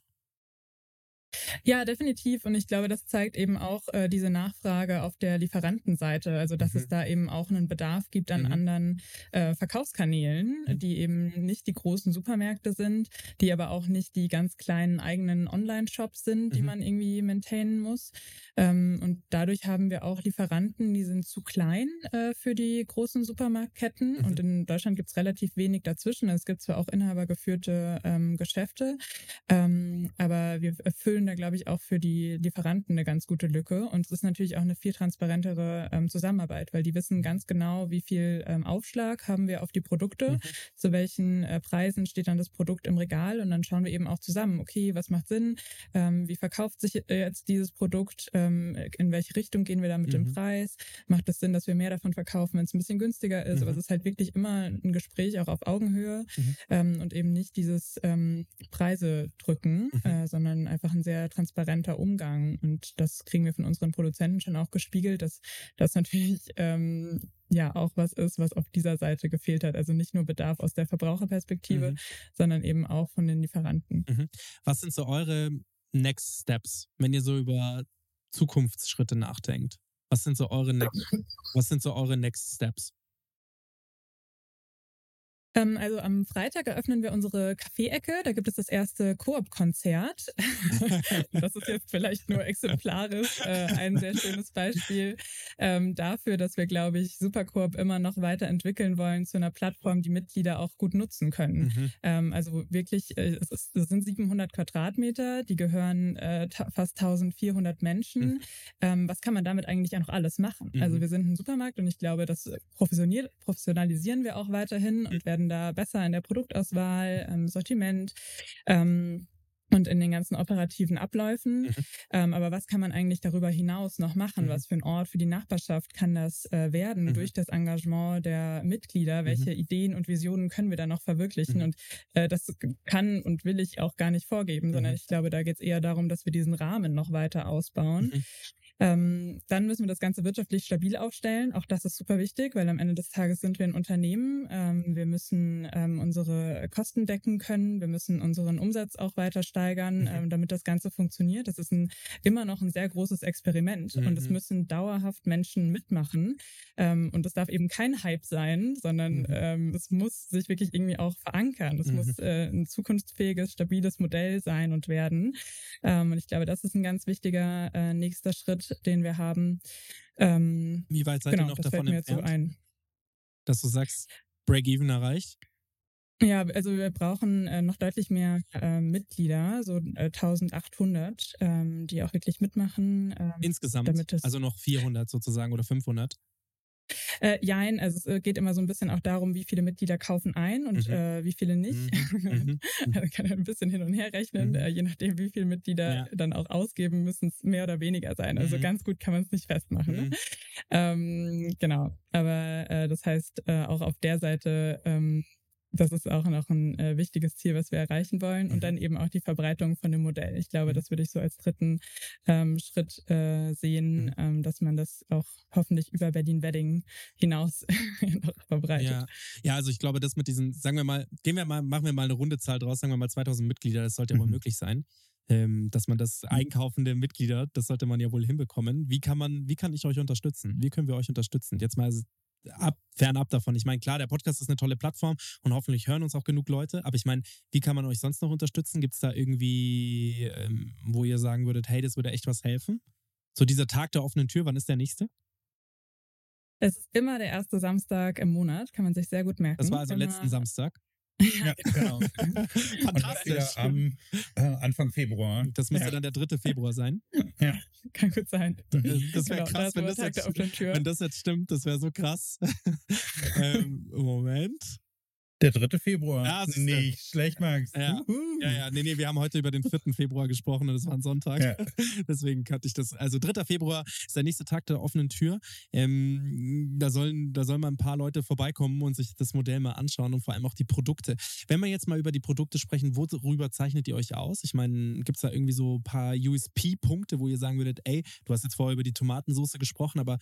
Ja, definitiv. Und ich glaube, das zeigt eben auch äh, diese Nachfrage auf der Lieferantenseite. Also, dass mhm. es da eben auch einen Bedarf gibt an mhm. anderen äh, Verkaufskanälen, mhm. die eben nicht die großen Supermärkte sind, die aber auch nicht die ganz kleinen eigenen Online-Shops sind, die mhm. man irgendwie maintainen muss. Ähm, und dadurch haben wir auch Lieferanten, die sind zu klein äh, für die großen Supermarktketten. Und mhm. in Deutschland gibt es relativ wenig dazwischen. Es gibt zwar auch inhabergeführte ähm, Geschäfte, ähm, aber wir erfüllen füllen da, glaube ich, auch für die Lieferanten eine ganz gute Lücke. Und es ist natürlich auch eine viel transparentere ähm, Zusammenarbeit, weil die wissen ganz genau, wie viel ähm, Aufschlag haben wir auf die Produkte, mhm. zu welchen äh, Preisen steht dann das Produkt im Regal. Und dann schauen wir eben auch zusammen, okay, was macht Sinn, ähm, wie verkauft sich äh, jetzt dieses Produkt, ähm, in welche Richtung gehen wir da mit mhm. dem Preis, macht es Sinn, dass wir mehr davon verkaufen, wenn es ein bisschen günstiger ist. Mhm. Aber es ist halt wirklich immer ein Gespräch auch auf Augenhöhe mhm. ähm, und eben nicht dieses ähm, Preise drücken, mhm. äh, sondern einfach ein sehr sehr transparenter Umgang. Und das kriegen wir von unseren Produzenten schon auch gespiegelt, dass das natürlich ähm, ja auch was ist, was auf dieser Seite gefehlt hat. Also nicht nur Bedarf aus der Verbraucherperspektive, mhm. sondern eben auch von den Lieferanten. Mhm. Was sind so eure Next Steps, wenn ihr so über Zukunftsschritte nachdenkt? Was sind so eure Next, was sind so eure Next Steps? Ähm, also am Freitag eröffnen wir unsere Kaffee-Ecke. Da gibt es das erste Koop-Konzert. das ist jetzt vielleicht nur exemplarisch äh, ein sehr schönes Beispiel ähm, dafür, dass wir, glaube ich, Supercoop immer noch weiterentwickeln wollen zu einer Plattform, die Mitglieder auch gut nutzen können. Mhm. Ähm, also wirklich, äh, es, ist, es, sind 700 Quadratmeter, die gehören äh, fast 1400 Menschen. Mhm. Ähm, was kann man damit eigentlich auch noch alles machen? Mhm. Also wir sind ein Supermarkt und ich glaube, das professionalisieren wir auch weiterhin und werden werden da besser in der Produktauswahl, ähm, Sortiment. Ähm, und in den ganzen operativen Abläufen. Mhm. Ähm, aber was kann man eigentlich darüber hinaus noch machen? Mhm. Was für ein Ort für die Nachbarschaft kann das äh, werden Mhm. durch das Engagement der Mitglieder? Welche Ideen und Visionen können wir da noch verwirklichen? Mhm. Und äh, das kann und will ich auch gar nicht vorgeben, sondern Mhm. ich glaube, da geht es eher darum, dass wir diesen Rahmen noch weiter ausbauen. Mhm. Ähm, dann müssen wir das Ganze wirtschaftlich stabil aufstellen. Auch das ist super wichtig, weil am Ende des Tages sind wir ein Unternehmen. Ähm, wir müssen ähm, unsere Kosten decken können. Wir müssen unseren Umsatz auch weiter steigern, Mhm. ähm, damit das Ganze funktioniert. Das ist ein, immer noch ein sehr großes Experiment und es Mhm. müssen dauerhaft Menschen mitmachen. Ähm, und das darf eben kein Hype sein, sondern Mhm. ähm, es muss sich wirklich irgendwie auch verankern. Es Mhm. muss äh, ein zukunftsfähiges, stabiles Modell sein und werden. Und ich glaube, das ist ein ganz wichtiger äh, nächster Schritt, den wir haben. Ähm, Wie weit seid genau, ihr noch davon jetzt so entfernt, ein. dass du sagst, Break-Even erreicht? Ja, also wir brauchen äh, noch deutlich mehr äh, Mitglieder, so äh, 1800, ähm, die auch wirklich mitmachen. Ähm, Insgesamt, damit es- also noch 400 sozusagen oder 500. Äh, jein, also es äh, geht immer so ein bisschen auch darum, wie viele Mitglieder kaufen ein und Mhm. äh, wie viele nicht. Mhm. Also kann man ein bisschen hin und her rechnen, Mhm. äh, je nachdem, wie viele Mitglieder Ja. dann auch ausgeben, müssen es mehr oder weniger sein. Also Mhm. ganz gut kann man es nicht festmachen. Ne? Mhm. Ähm, genau, aber äh, das heißt äh, auch auf der Seite, ähm, das ist auch noch ein äh, wichtiges Ziel, was wir erreichen wollen. Mhm. Und dann eben auch die Verbreitung von dem Modell. Ich glaube, Mhm. das würde ich so als dritten ähm, Schritt äh, sehen, Mhm. ähm, dass man das auch hoffentlich über Berlin-Wedding hinaus noch verbreitet. Ja. ja, also ich glaube, das mit diesen, sagen wir mal, gehen wir mal, machen wir mal eine runde Zahl draus, sagen wir mal 2000 Mitglieder, das sollte ja wohl Mhm. möglich sein. Ähm, dass man das Einkaufen der Mitglieder, das sollte man ja wohl hinbekommen. Wie kann man, wie kann ich euch unterstützen? Wie können wir euch unterstützen? Jetzt mal ab, fernab davon. Ich meine, klar, der Podcast ist eine tolle Plattform und hoffentlich hören uns auch genug Leute, aber ich meine, wie kann man euch sonst noch unterstützen? Gibt es da irgendwie, ähm, wo ihr sagen würdet, hey, das würde echt was helfen? So dieser Tag der offenen Tür, wann ist der nächste? Es ist immer der erste Samstag im Monat, kann man sich sehr gut merken. Das war also letzten Samstag. Ja, genau. Und das wieder Fantastisch. am äh, Anfang Februar. Das müsste Ja. dann der 3. Februar sein. Kann gut sein. Das wäre Genau, krass, wenn das, jetzt, wenn das jetzt stimmt. Das wäre so krass. ähm, Moment. Der 3. Februar. Ja. Nicht schlecht, Max. Ja. Ja, ja, nee, nee, wir haben heute über den 4. Februar gesprochen und es war ein Sonntag. Ja. Deswegen kannte ich das. Also 3. Februar ist der nächste Tag der offenen Tür. Ähm, da, sollen, da sollen mal ein paar Leute vorbeikommen und sich das Modell mal anschauen und vor allem auch die Produkte. Wenn wir jetzt mal über die Produkte sprechen, worüber zeichnet ihr euch aus? Ich meine, gibt es da irgendwie so ein paar USP-Punkte, wo ihr sagen würdet, ey, du hast jetzt vorher über die Tomatensauce gesprochen, aber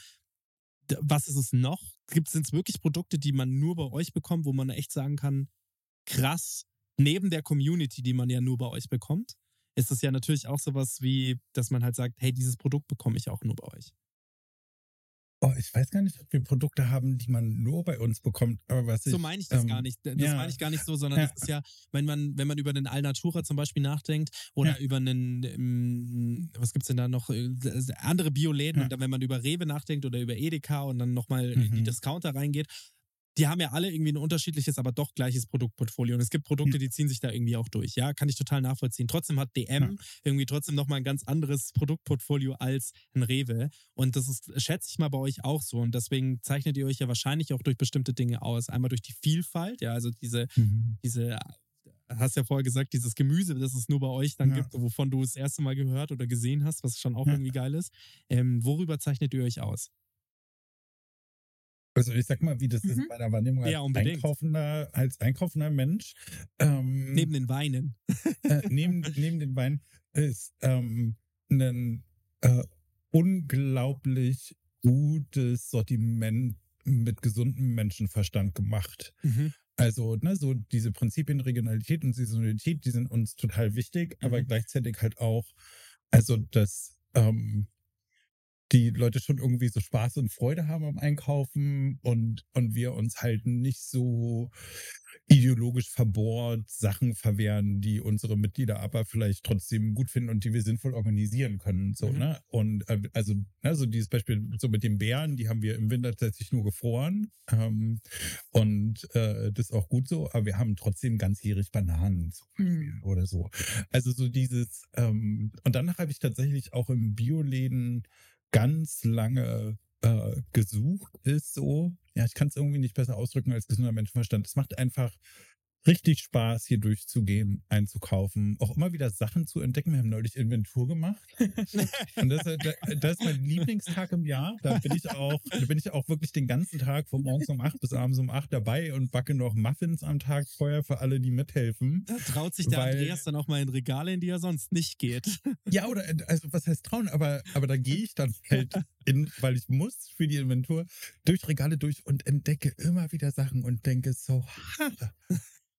was ist es noch? Gibt es wirklich Produkte, die man nur bei euch bekommt, wo man echt sagen kann, krass, neben der Community, die man ja nur bei euch bekommt, ist es ja natürlich auch sowas wie, dass man halt sagt, hey, dieses Produkt bekomme ich auch nur bei euch. Oh, ich weiß gar nicht, ob wir Produkte haben, die man nur bei uns bekommt. Aber was ich, So meine ich das ähm, gar nicht. Das ja. meine ich gar nicht so, sondern Ja. das ist ja, wenn man, wenn man über den Alnatura zum Beispiel nachdenkt oder Ja. über einen, ähm, was gibt's denn da noch, äh, andere Bioläden Ja. und dann, wenn man über Rewe nachdenkt oder über Edeka und dann nochmal in die Mhm. Discounter reingeht, die haben ja alle irgendwie ein unterschiedliches, aber doch gleiches Produktportfolio. Und es gibt Produkte, die ziehen sich da irgendwie auch durch. Ja, kann ich total nachvollziehen. Trotzdem hat DM Ja. irgendwie trotzdem nochmal ein ganz anderes Produktportfolio als ein Rewe. Und das ist, schätze ich mal, bei euch auch so. Und deswegen zeichnet ihr euch ja wahrscheinlich auch durch bestimmte Dinge aus. Einmal durch die Vielfalt, ja, also diese, Mhm. diese, hast ja vorher gesagt, dieses Gemüse, das es nur bei euch dann Ja. gibt, wovon du das erste Mal gehört oder gesehen hast, was schon auch Ja. irgendwie geil ist. Ähm, worüber zeichnet ihr euch aus? Also ich sag mal, wie das ist Mhm. bei der Wahrnehmung als Ja, einkaufender, als einkaufender Mensch. Ähm, Neben den Weinen. äh, neben, neben den Wein ist ähm, ein äh, unglaublich gutes Sortiment mit gesundem Menschenverstand gemacht. Mhm. Also, ne, so diese Prinzipien Regionalität und Saisonalität, die sind uns total wichtig, aber Mhm. gleichzeitig halt auch, also, dass ähm, die Leute schon irgendwie so Spaß und Freude haben am Einkaufen und, und wir uns halt nicht so ideologisch verbohrt Sachen verwehren, die unsere Mitglieder aber vielleicht trotzdem gut finden und die wir sinnvoll organisieren können. So, Mhm. ne? Und äh, also, ne, so dieses Beispiel so mit den Bären, die haben wir im Winter tatsächlich nur gefroren. Ähm, und äh, das ist auch gut so, aber wir haben trotzdem ganzjährig Bananen zum Beispiel Hm. oder so. Also so dieses, ähm, und danach habe ich tatsächlich auch im Bioläden ganz lange äh, gesucht, ist so, ja, ich kann es irgendwie nicht besser ausdrücken als gesunder Menschenverstand. Es macht einfach richtig Spaß, hier durchzugehen, einzukaufen, auch immer wieder Sachen zu entdecken. Wir haben neulich Inventur gemacht. Und das, äh, das ist mein Lieblingstag im Jahr. Da bin ich auch, da bin ich auch wirklich den ganzen Tag von morgens um acht bis abends um acht dabei und backe noch Muffins am Tag vorher für alle, die mithelfen. Da traut sich der Weil- Andreas dann auch mal in Regale, in die er sonst nicht geht. Ja, oder also was heißt trauen, aber, aber da gehe ich dann halt in, weil ich muss für die Inventur durch Regale durch und entdecke immer wieder Sachen und denke so, ha,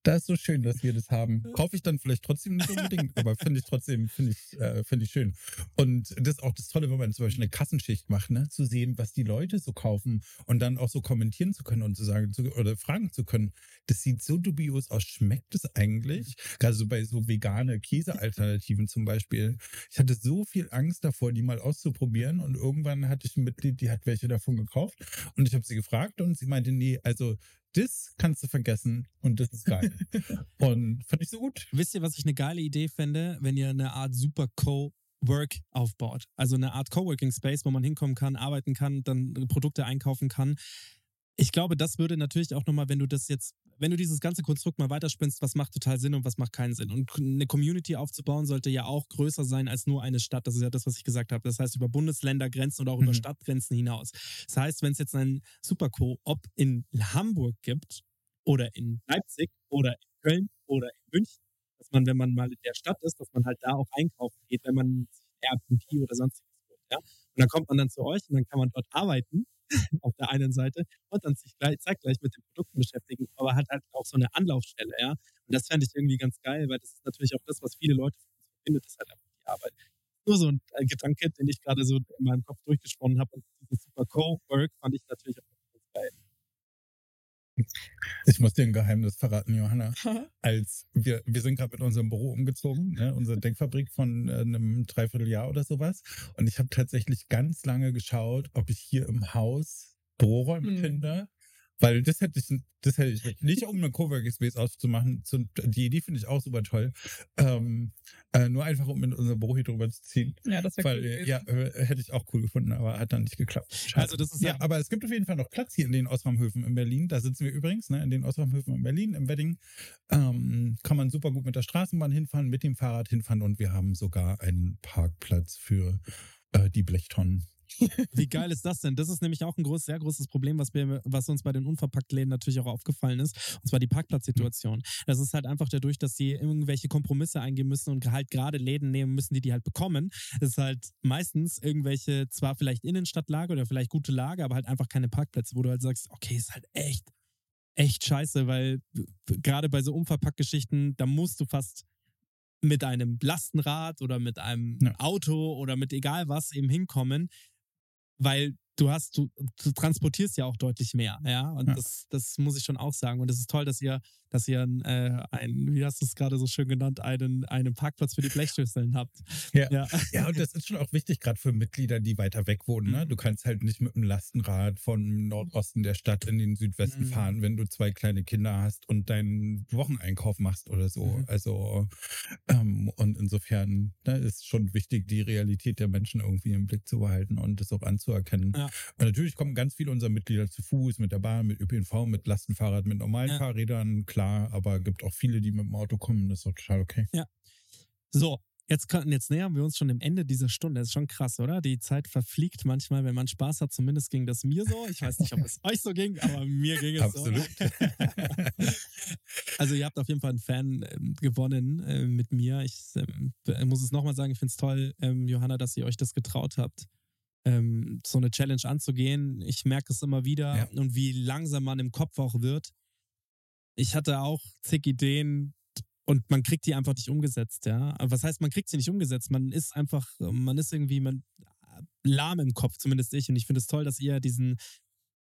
das ist so schön, dass wir das haben. Kaufe ich dann vielleicht trotzdem nicht unbedingt, aber finde ich trotzdem, finde ich, äh, finde ich schön. Und das ist auch das Tolle, wenn man zum Beispiel eine Kassenschicht macht, ne, zu sehen, was die Leute so kaufen und dann auch so kommentieren zu können und zu sagen zu, oder fragen zu können. Das sieht so dubios aus. Schmeckt es eigentlich? Gerade so bei so vegane Käsealternativen zum Beispiel. Ich hatte so viel Angst davor, die mal auszuprobieren und irgendwann hatte ich ein Mitglied, die hat welche davon gekauft und ich habe sie gefragt und sie meinte, nee, also das kannst du vergessen und das ist geil. und fand ich so gut. Wisst ihr, was ich eine geile Idee fände, wenn ihr eine Art super Co-Work aufbaut? Also eine Art Coworking Space, wo man hinkommen kann, arbeiten kann, dann Produkte einkaufen kann. Ich glaube, das würde natürlich auch nochmal, wenn du das jetzt, wenn du dieses ganze Konstrukt mal weiterspinnst, was macht total Sinn und was macht keinen Sinn. Und eine Community aufzubauen sollte ja auch größer sein als nur eine Stadt. Das ist ja das, was ich gesagt habe. Das heißt, über Bundesländergrenzen oder auch über Mhm. Stadtgrenzen hinaus. Das heißt, wenn es jetzt einen Superco-Op in Hamburg gibt oder in Leipzig oder in Köln oder in München, dass man, wenn man mal in der Stadt ist, dass man halt da auch einkaufen geht, wenn man Airbnb oder sonstiges holt. Ja? Und dann kommt man dann zu euch und dann kann man dort arbeiten auf der einen Seite und dann sich gleich, zeitgleich mit den Produkten beschäftigen, aber hat halt auch so eine Anlaufstelle, ja. Und das fände ich irgendwie ganz geil, weil das ist natürlich auch das, was viele Leute verbindet, ist halt einfach die Arbeit. Nur so ein äh, Gedanke, den ich gerade so in meinem Kopf durchgesponnen habe und dieses super Co-Work fand ich natürlich auch ganz geil. Ich muss dir ein Geheimnis verraten, Johanna. Als wir, wir sind gerade mit unserem Büro umgezogen, ne, unsere Denkfabrik von äh, einem Dreivierteljahr oder sowas. Und ich habe tatsächlich ganz lange geschaut, ob ich hier im Haus Büroräume Hm. finde. Weil das hätte ich, das hätte ich nicht, um eine Coworking Space auszumachen. Zu, die Idee finde ich auch super toll. Ähm, äh, nur einfach, um in unser Büro hier drüber zu ziehen. Ja, das wäre cool. äh, gewesen. ja, äh, hätte ich auch cool gefunden, aber hat dann nicht geklappt. Schade. Also das ist ja, ja- aber es gibt auf jeden Fall noch Platz hier in den Ausraumhöfen in Berlin. Da sitzen wir übrigens, ne, in den Ausraumhöfen in Berlin, im Wedding. Ähm, kann man super gut mit der Straßenbahn hinfahren, mit dem Fahrrad hinfahren und wir haben sogar einen Parkplatz für äh, die Blechtonnen. Wie geil ist das denn? Das ist nämlich auch ein groß, sehr großes Problem, was, wir, was uns bei den Unverpacktläden natürlich auch aufgefallen ist. Und zwar die Parkplatzsituation. Das ist halt einfach dadurch, dass sie irgendwelche Kompromisse eingehen müssen und halt gerade Läden nehmen müssen, die die halt bekommen. Das ist halt meistens irgendwelche, zwar vielleicht Innenstadtlage oder vielleicht gute Lage, aber halt einfach keine Parkplätze, wo du halt sagst, okay, ist halt echt, echt scheiße, weil gerade bei so Umverpackgeschichten, da musst du fast mit einem Lastenrad oder mit einem Ja. Auto oder mit egal was eben hinkommen, weil du hast, du, du transportierst ja auch deutlich mehr, ja. Und Ja. das, das muss ich schon auch sagen. Und es ist toll, dass ihr, dass ihr äh, einen, wie hast du es gerade so schön genannt, einen, einen Parkplatz für die Blechschüsseln habt. Ja. Ja. Ja, und das ist schon auch wichtig, gerade für Mitglieder, die weiter weg wohnen. Ne? Du kannst halt nicht mit dem Lastenrad von Nordosten der Stadt in den Südwesten Mhm. fahren, wenn du zwei kleine Kinder hast und deinen Wocheneinkauf machst oder so. Mhm. Also, ähm, und insofern ne, ist schon wichtig, die Realität der Menschen irgendwie im Blick zu behalten und das auch anzuerkennen. Ja. Und natürlich kommen ganz viele unserer Mitglieder zu Fuß, mit der Bahn, mit ÖPNV, mit Lastenfahrrad, mit normalen Ja. Fahrrädern, klar, aber gibt auch viele, die mit dem Auto kommen, das ist auch total okay. So, jetzt, jetzt nähern wir uns schon dem Ende dieser Stunde. Das ist schon krass, oder? Die Zeit verfliegt manchmal, wenn man Spaß hat. Zumindest ging das mir so. Ich weiß nicht, ob es euch so ging, aber mir ging es Absolut. so. also ihr habt auf jeden Fall einen Fan ähm, gewonnen äh, mit mir. Ich ähm, muss es nochmal sagen, ich finde es toll, ähm, Johanna, dass ihr euch das getraut habt, ähm, so eine Challenge anzugehen. Ich merke es immer wieder Ja. und wie langsam man im Kopf auch wird. Ich hatte auch zig Ideen und man kriegt die einfach nicht umgesetzt, ja. Was heißt, man kriegt sie nicht umgesetzt? Man ist einfach, man ist irgendwie man, lahm im Kopf, zumindest ich. Und ich finde es toll, dass ihr diesen,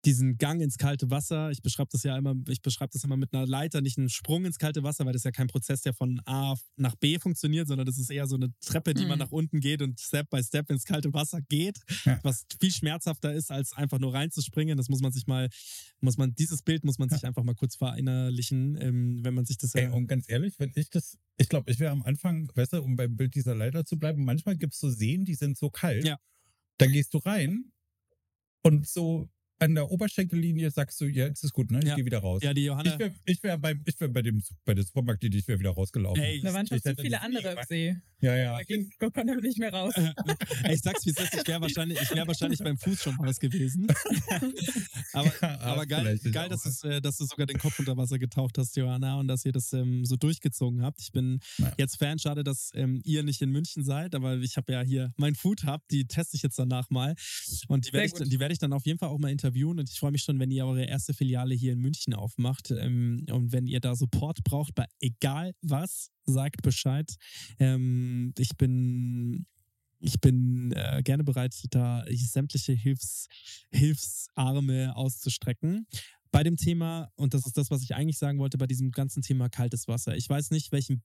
diesen Gang ins kalte Wasser, ich beschreibe das ja immer, ich beschreibe das immer mit einer Leiter, nicht einen Sprung ins kalte Wasser, weil das ja kein Prozess, der von A nach B funktioniert, sondern das ist eher so eine Treppe, die man Mhm. nach unten geht und Step by Step ins kalte Wasser geht, Ja. was viel schmerzhafter ist, als einfach nur reinzuspringen. Das muss man sich mal, muss man, dieses Bild muss man sich einfach mal kurz verinnerlichen, ähm, wenn man sich das Ey, und ganz ehrlich, wenn ich das, ich glaube, ich wäre am Anfang, du, um beim Bild dieser Leiter zu bleiben, manchmal gibt es so Seen, die sind so kalt. Ja. Da gehst du rein und so an der Oberschenkellinie sagst du, ja, jetzt ist gut, ne? Ich Ja. gehe wieder raus. Ja, die Johanna. Ich wäre ich wär bei, ich wär bei, dem, bei der Supermarktlinie, ich wäre wieder rausgelaufen. Ey, Da waren schon zu hätte viele andere im See. Ja, ja. Da ging, konnte nicht mehr raus. Ey, ich sag's wie es ist, ich wäre wahrscheinlich, ich wär wahrscheinlich beim Fuß schon raus gewesen. aber Ja, aber geil, geil dass, es, äh, dass du sogar den Kopf unter Wasser getaucht hast, Johanna, und dass ihr das ähm, so durchgezogen habt. Ich bin Ja. jetzt Fan, schade, dass ähm, ihr nicht in München seid, aber ich habe ja hier mein Food Hub, die teste ich jetzt danach mal. Und die werde ich, die werd ich dann auf jeden Fall auch mal interviewen. Und ich freue mich schon, wenn ihr eure erste Filiale hier in München aufmacht. Ähm, und wenn ihr da Support braucht, bei egal was, sagt Bescheid. Ähm, ich bin ich bin äh, gerne bereit, da sämtliche Hilfs, Hilfsarme auszustrecken. Bei dem Thema, und das ist das, was ich eigentlich sagen wollte, bei diesem ganzen Thema kaltes Wasser. Ich weiß nicht, welchen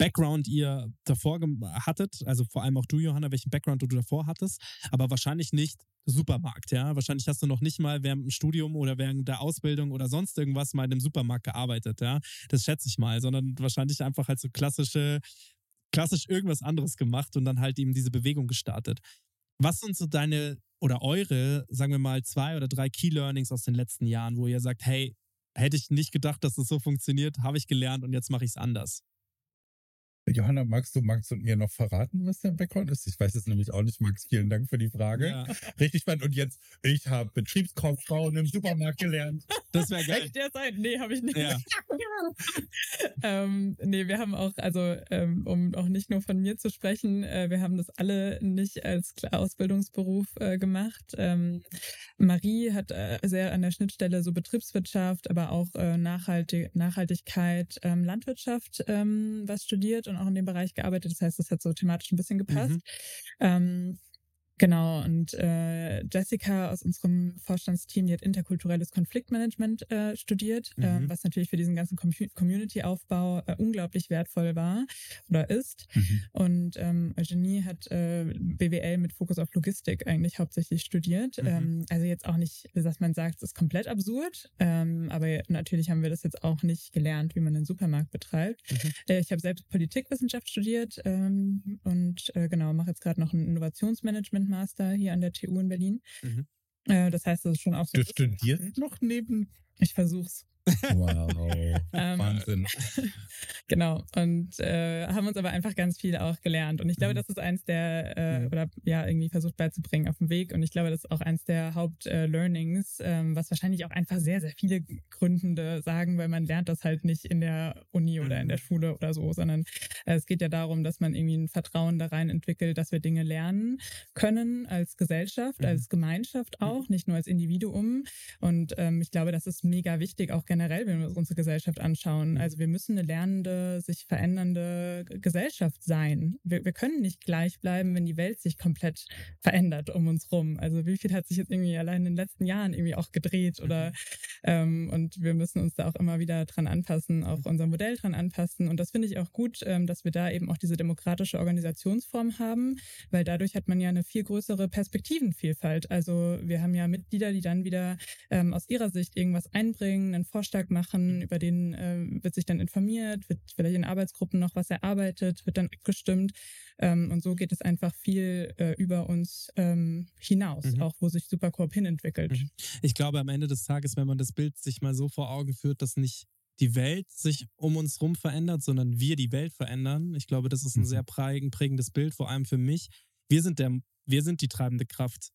Background ihr davor hattet, also vor allem auch du, Johanna, welchen Background du davor hattest, aber wahrscheinlich nicht Supermarkt, ja. Wahrscheinlich hast du noch nicht mal während dem Studium oder während der Ausbildung oder sonst irgendwas mal in einem Supermarkt gearbeitet, ja. Das schätze ich mal, sondern wahrscheinlich einfach halt so klassische, klassisch irgendwas anderes gemacht und dann halt eben diese Bewegung gestartet. Was sind so deine oder eure, sagen wir mal, zwei oder drei Key Learnings aus den letzten Jahren, wo ihr sagt, hey, hätte ich nicht gedacht, dass das so funktioniert, habe ich gelernt und jetzt mache ich es anders. Johanna, magst du, magst du mir noch verraten, was dein Background ist? Ich weiß es nämlich auch nicht, Max. Vielen Dank für die Frage. Ja, Richtig spannend. Und jetzt, ich habe Betriebskauffrau im Supermarkt gelernt. das wäre geil. Echt derzeit? Nee, habe ich nicht. Ja. ähm, nee, wir haben auch, also um, um auch nicht nur von mir zu sprechen, äh, wir haben das alle nicht als Ausbildungsberuf äh, gemacht. Ähm, Marie hat äh, sehr an der Schnittstelle so Betriebswirtschaft, aber auch äh, Nachhaltig Nachhaltigkeit, ähm, Landwirtschaft ähm, was studiert und auch in dem Bereich gearbeitet. Das heißt, das hat so thematisch ein bisschen gepasst. Mhm. Ähm, Genau, und äh, Jessica aus unserem Vorstandsteam, die hat interkulturelles Konfliktmanagement äh, studiert, Mhm. ähm, was natürlich für diesen ganzen Com Community-Aufbau äh, unglaublich wertvoll war oder ist. Und ähm, Eugenie hat äh, BWL mit Fokus auf Logistik eigentlich hauptsächlich studiert. Mhm. Ähm, also jetzt auch nicht, dass man sagt, es ist komplett absurd, ähm, aber natürlich haben wir das jetzt auch nicht gelernt, wie man einen Supermarkt betreibt. Mhm. Äh, ich habe selbst Politikwissenschaft studiert ähm, und äh, genau mache jetzt gerade noch ein Innovationsmanagement-Master hier an der TU in Berlin. Mhm. Äh, das heißt, das ist schon auch so. Du studierst noch neben. Ich versuch's. Wow. Ähm, Wahnsinn. Genau. Und äh, haben uns aber einfach ganz viel auch gelernt. Und ich glaube, Mhm. das ist eins der, äh, Mhm. oder ja, irgendwie versucht beizubringen auf dem Weg. Und ich glaube, das ist auch eins der Haupt-Learnings, ähm, was wahrscheinlich auch einfach sehr, sehr viele Gründende sagen, weil man lernt das halt nicht in der Uni oder in der Mhm. Schule oder so, sondern äh, es geht ja darum, dass man irgendwie ein Vertrauen da rein entwickelt, dass wir Dinge lernen können als Gesellschaft, als Gemeinschaft auch, nicht nur als Individuum. Und ähm, ich glaube, das ist mega wichtig, auch generell, wenn wir uns unsere Gesellschaft anschauen. Also wir müssen eine lernende, sich verändernde Gesellschaft sein. Wir, wir können nicht gleich bleiben, wenn die Welt sich komplett verändert um uns rum. Also wie viel hat sich jetzt irgendwie allein in den letzten Jahren irgendwie auch gedreht oder ähm, und wir müssen uns da auch immer wieder dran anpassen, auch unser Modell dran anpassen. Und das finde ich auch gut, ähm, dass wir da eben auch diese demokratische Organisationsform haben, weil dadurch hat man ja eine viel größere Perspektivenvielfalt. Also wir haben ja Mitglieder, die dann wieder ähm, aus ihrer Sicht irgendwas einbringen, einen Vorschlag machen, über den ähm, wird sich dann informiert, wird vielleicht in Arbeitsgruppen noch was erarbeitet, wird dann abgestimmt. Ähm, und so geht es einfach viel äh, über uns ähm, hinaus, Mhm. auch wo sich Supercorp hinentwickelt. Mhm. Ich glaube, am Ende des Tages, wenn man das Bild sich mal so vor Augen führt, dass nicht die Welt sich um uns rum verändert, sondern wir die Welt verändern. Ich glaube, das ist ein Mhm. sehr prägen- prägendes Bild, vor allem für mich. Wir sind der, wir sind die treibende Kraft.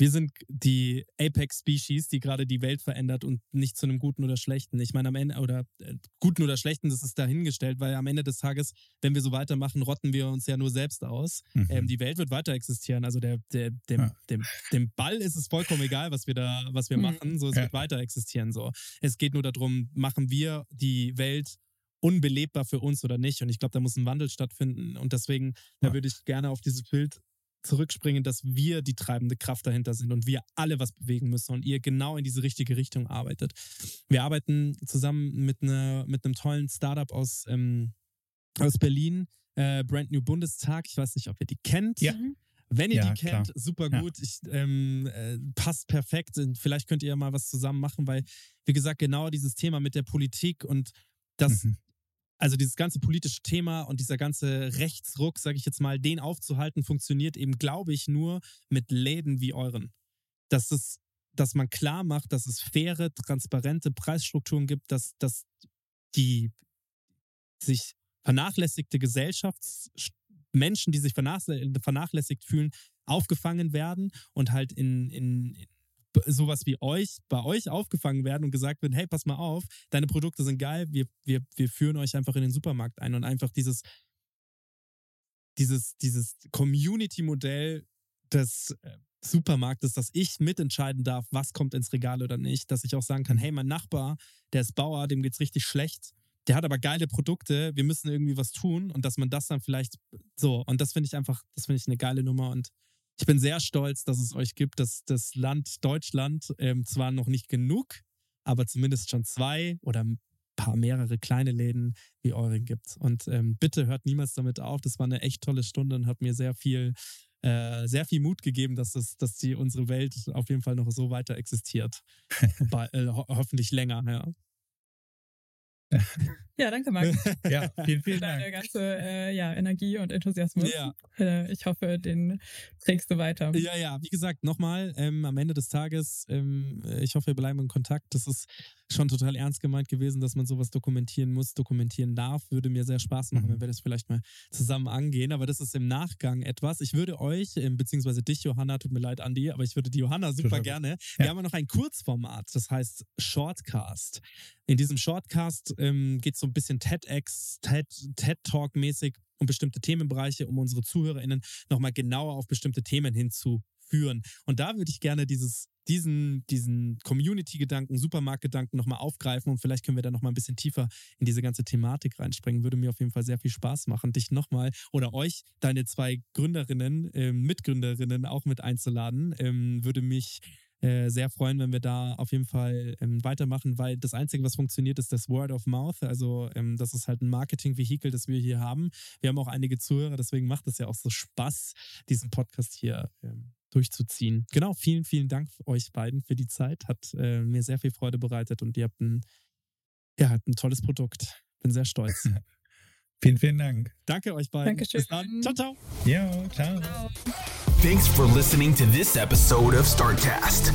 Wir sind die Apex-Species, die gerade die Welt verändert und nicht zu einem Guten oder Schlechten. Ich meine, am Ende, oder äh, Guten oder Schlechten, das ist dahingestellt, weil am Ende des Tages, wenn wir so weitermachen, rotten wir uns ja nur selbst aus. Mhm. Ähm, die Welt wird weiter existieren. Also der, der, dem, Ja. dem, dem Ball ist es vollkommen egal, was wir da, was wir Mhm. machen. So, es Ja. wird weiter existieren. So. Es geht nur darum, machen wir die Welt unbelebbar für uns oder nicht. Und ich glaube, da muss ein Wandel stattfinden. Und deswegen, da Ja. würde ich gerne auf dieses Bild zurückspringen, dass wir die treibende Kraft dahinter sind und wir alle was bewegen müssen und ihr genau in diese richtige Richtung arbeitet. Wir arbeiten zusammen mit, einer mit einem tollen Startup aus, ähm, aus Berlin, äh, Brand New Bundestag. Ich weiß nicht, ob ihr die kennt. Ja. Mhm. Wenn ihr Ja, die kennt, klar. super Ja. gut. Ich, ähm, äh, passt perfekt. Und vielleicht könnt ihr ja mal was zusammen machen, weil, wie gesagt, genau dieses Thema mit der Politik und das, Mhm. Also dieses ganze politische Thema und dieser ganze Rechtsruck, sage ich jetzt mal, den aufzuhalten, funktioniert eben, glaube ich, nur mit Läden wie euren. Das ist dass man klar macht, dass es faire, transparente Preisstrukturen gibt, dass, dass die sich vernachlässigte Gesellschaftsmenschen, die sich vernachlässigt fühlen, aufgefangen werden und halt in, in sowas wie euch, bei euch aufgefangen werden und gesagt wird, hey, pass mal auf, deine Produkte sind geil, wir, wir, wir führen euch einfach in den Supermarkt ein und einfach dieses, dieses, dieses Community-Modell des äh, Supermarktes, dass ich mitentscheiden darf, was kommt ins Regal oder nicht, dass ich auch sagen kann, hey, mein Nachbar, der ist Bauer, dem geht's richtig schlecht, der hat aber geile Produkte, wir müssen irgendwie was tun und dass man das dann vielleicht so, und das finde ich einfach, das finde ich eine geile Nummer und ich bin sehr stolz, dass es euch gibt, dass das Land Deutschland ähm, zwar noch nicht genug, aber zumindest schon zwei oder ein paar mehrere kleine Läden wie euren gibt. Und ähm, bitte hört niemals damit auf. Das war eine echt tolle Stunde und hat mir sehr viel, äh, sehr viel Mut gegeben, dass, das, dass die, unsere Welt auf jeden Fall noch so weiter existiert. Bei, äh, ho hoffentlich länger, ja. Ja, danke, Max. ja, vielen, vielen Dank. Deine ganze äh, ja, Energie und Enthusiasmus. Ja. Äh, ich hoffe, den trägst du weiter. Ja, ja, wie gesagt, nochmal ähm, am Ende des Tages, ähm, ich hoffe, wir bleiben in Kontakt. Das ist schon total ernst gemeint gewesen, dass man sowas dokumentieren muss, dokumentieren darf. Würde mir sehr Spaß machen, mhm. wenn wir das vielleicht mal zusammen angehen. Aber das ist im Nachgang etwas. Ich würde euch, ähm, beziehungsweise dich, Johanna, tut mir leid, Andi, aber ich würde die Johanna super gerne. Wir ja. haben ja noch ein Kurzformat, das heißt Shortcast. In diesem Shortcast ähm, geht so ein bisschen TEDx, TED, TED Talk mäßig um bestimmte Themenbereiche, um unsere ZuhörerInnen nochmal genauer auf bestimmte Themen hinzuführen. Und da würde ich gerne dieses, diesen, diesen Community-Gedanken, Supermarkt-Gedanken nochmal aufgreifen und vielleicht können wir da nochmal ein bisschen tiefer in diese ganze Thematik reinspringen. Würde mir auf jeden Fall sehr viel Spaß machen, dich nochmal oder euch, deine zwei Gründerinnen, äh, Mitgründerinnen auch mit einzuladen. Ähm, würde mich äh, sehr freuen, wenn wir da auf jeden Fall ähm, weitermachen, weil das Einzige, was funktioniert, ist das Word of Mouth. Also ähm, das ist halt ein Marketing-Vehikel, das wir hier haben. Wir haben auch einige Zuhörer, deswegen macht es ja auch so Spaß, diesen Podcast hier ähm, durchzuziehen. Genau, vielen, vielen Dank euch beiden für die Zeit. Hat äh, mir sehr viel Freude bereitet und ihr habt ein, ja, habt ein tolles Produkt. Bin sehr stolz. Vielen, vielen Dank. Danke euch beiden. Dankeschön. Bis dann. Ciao, ciao. Ja, ciao. ciao. Thanks for listening to this episode of Startcast.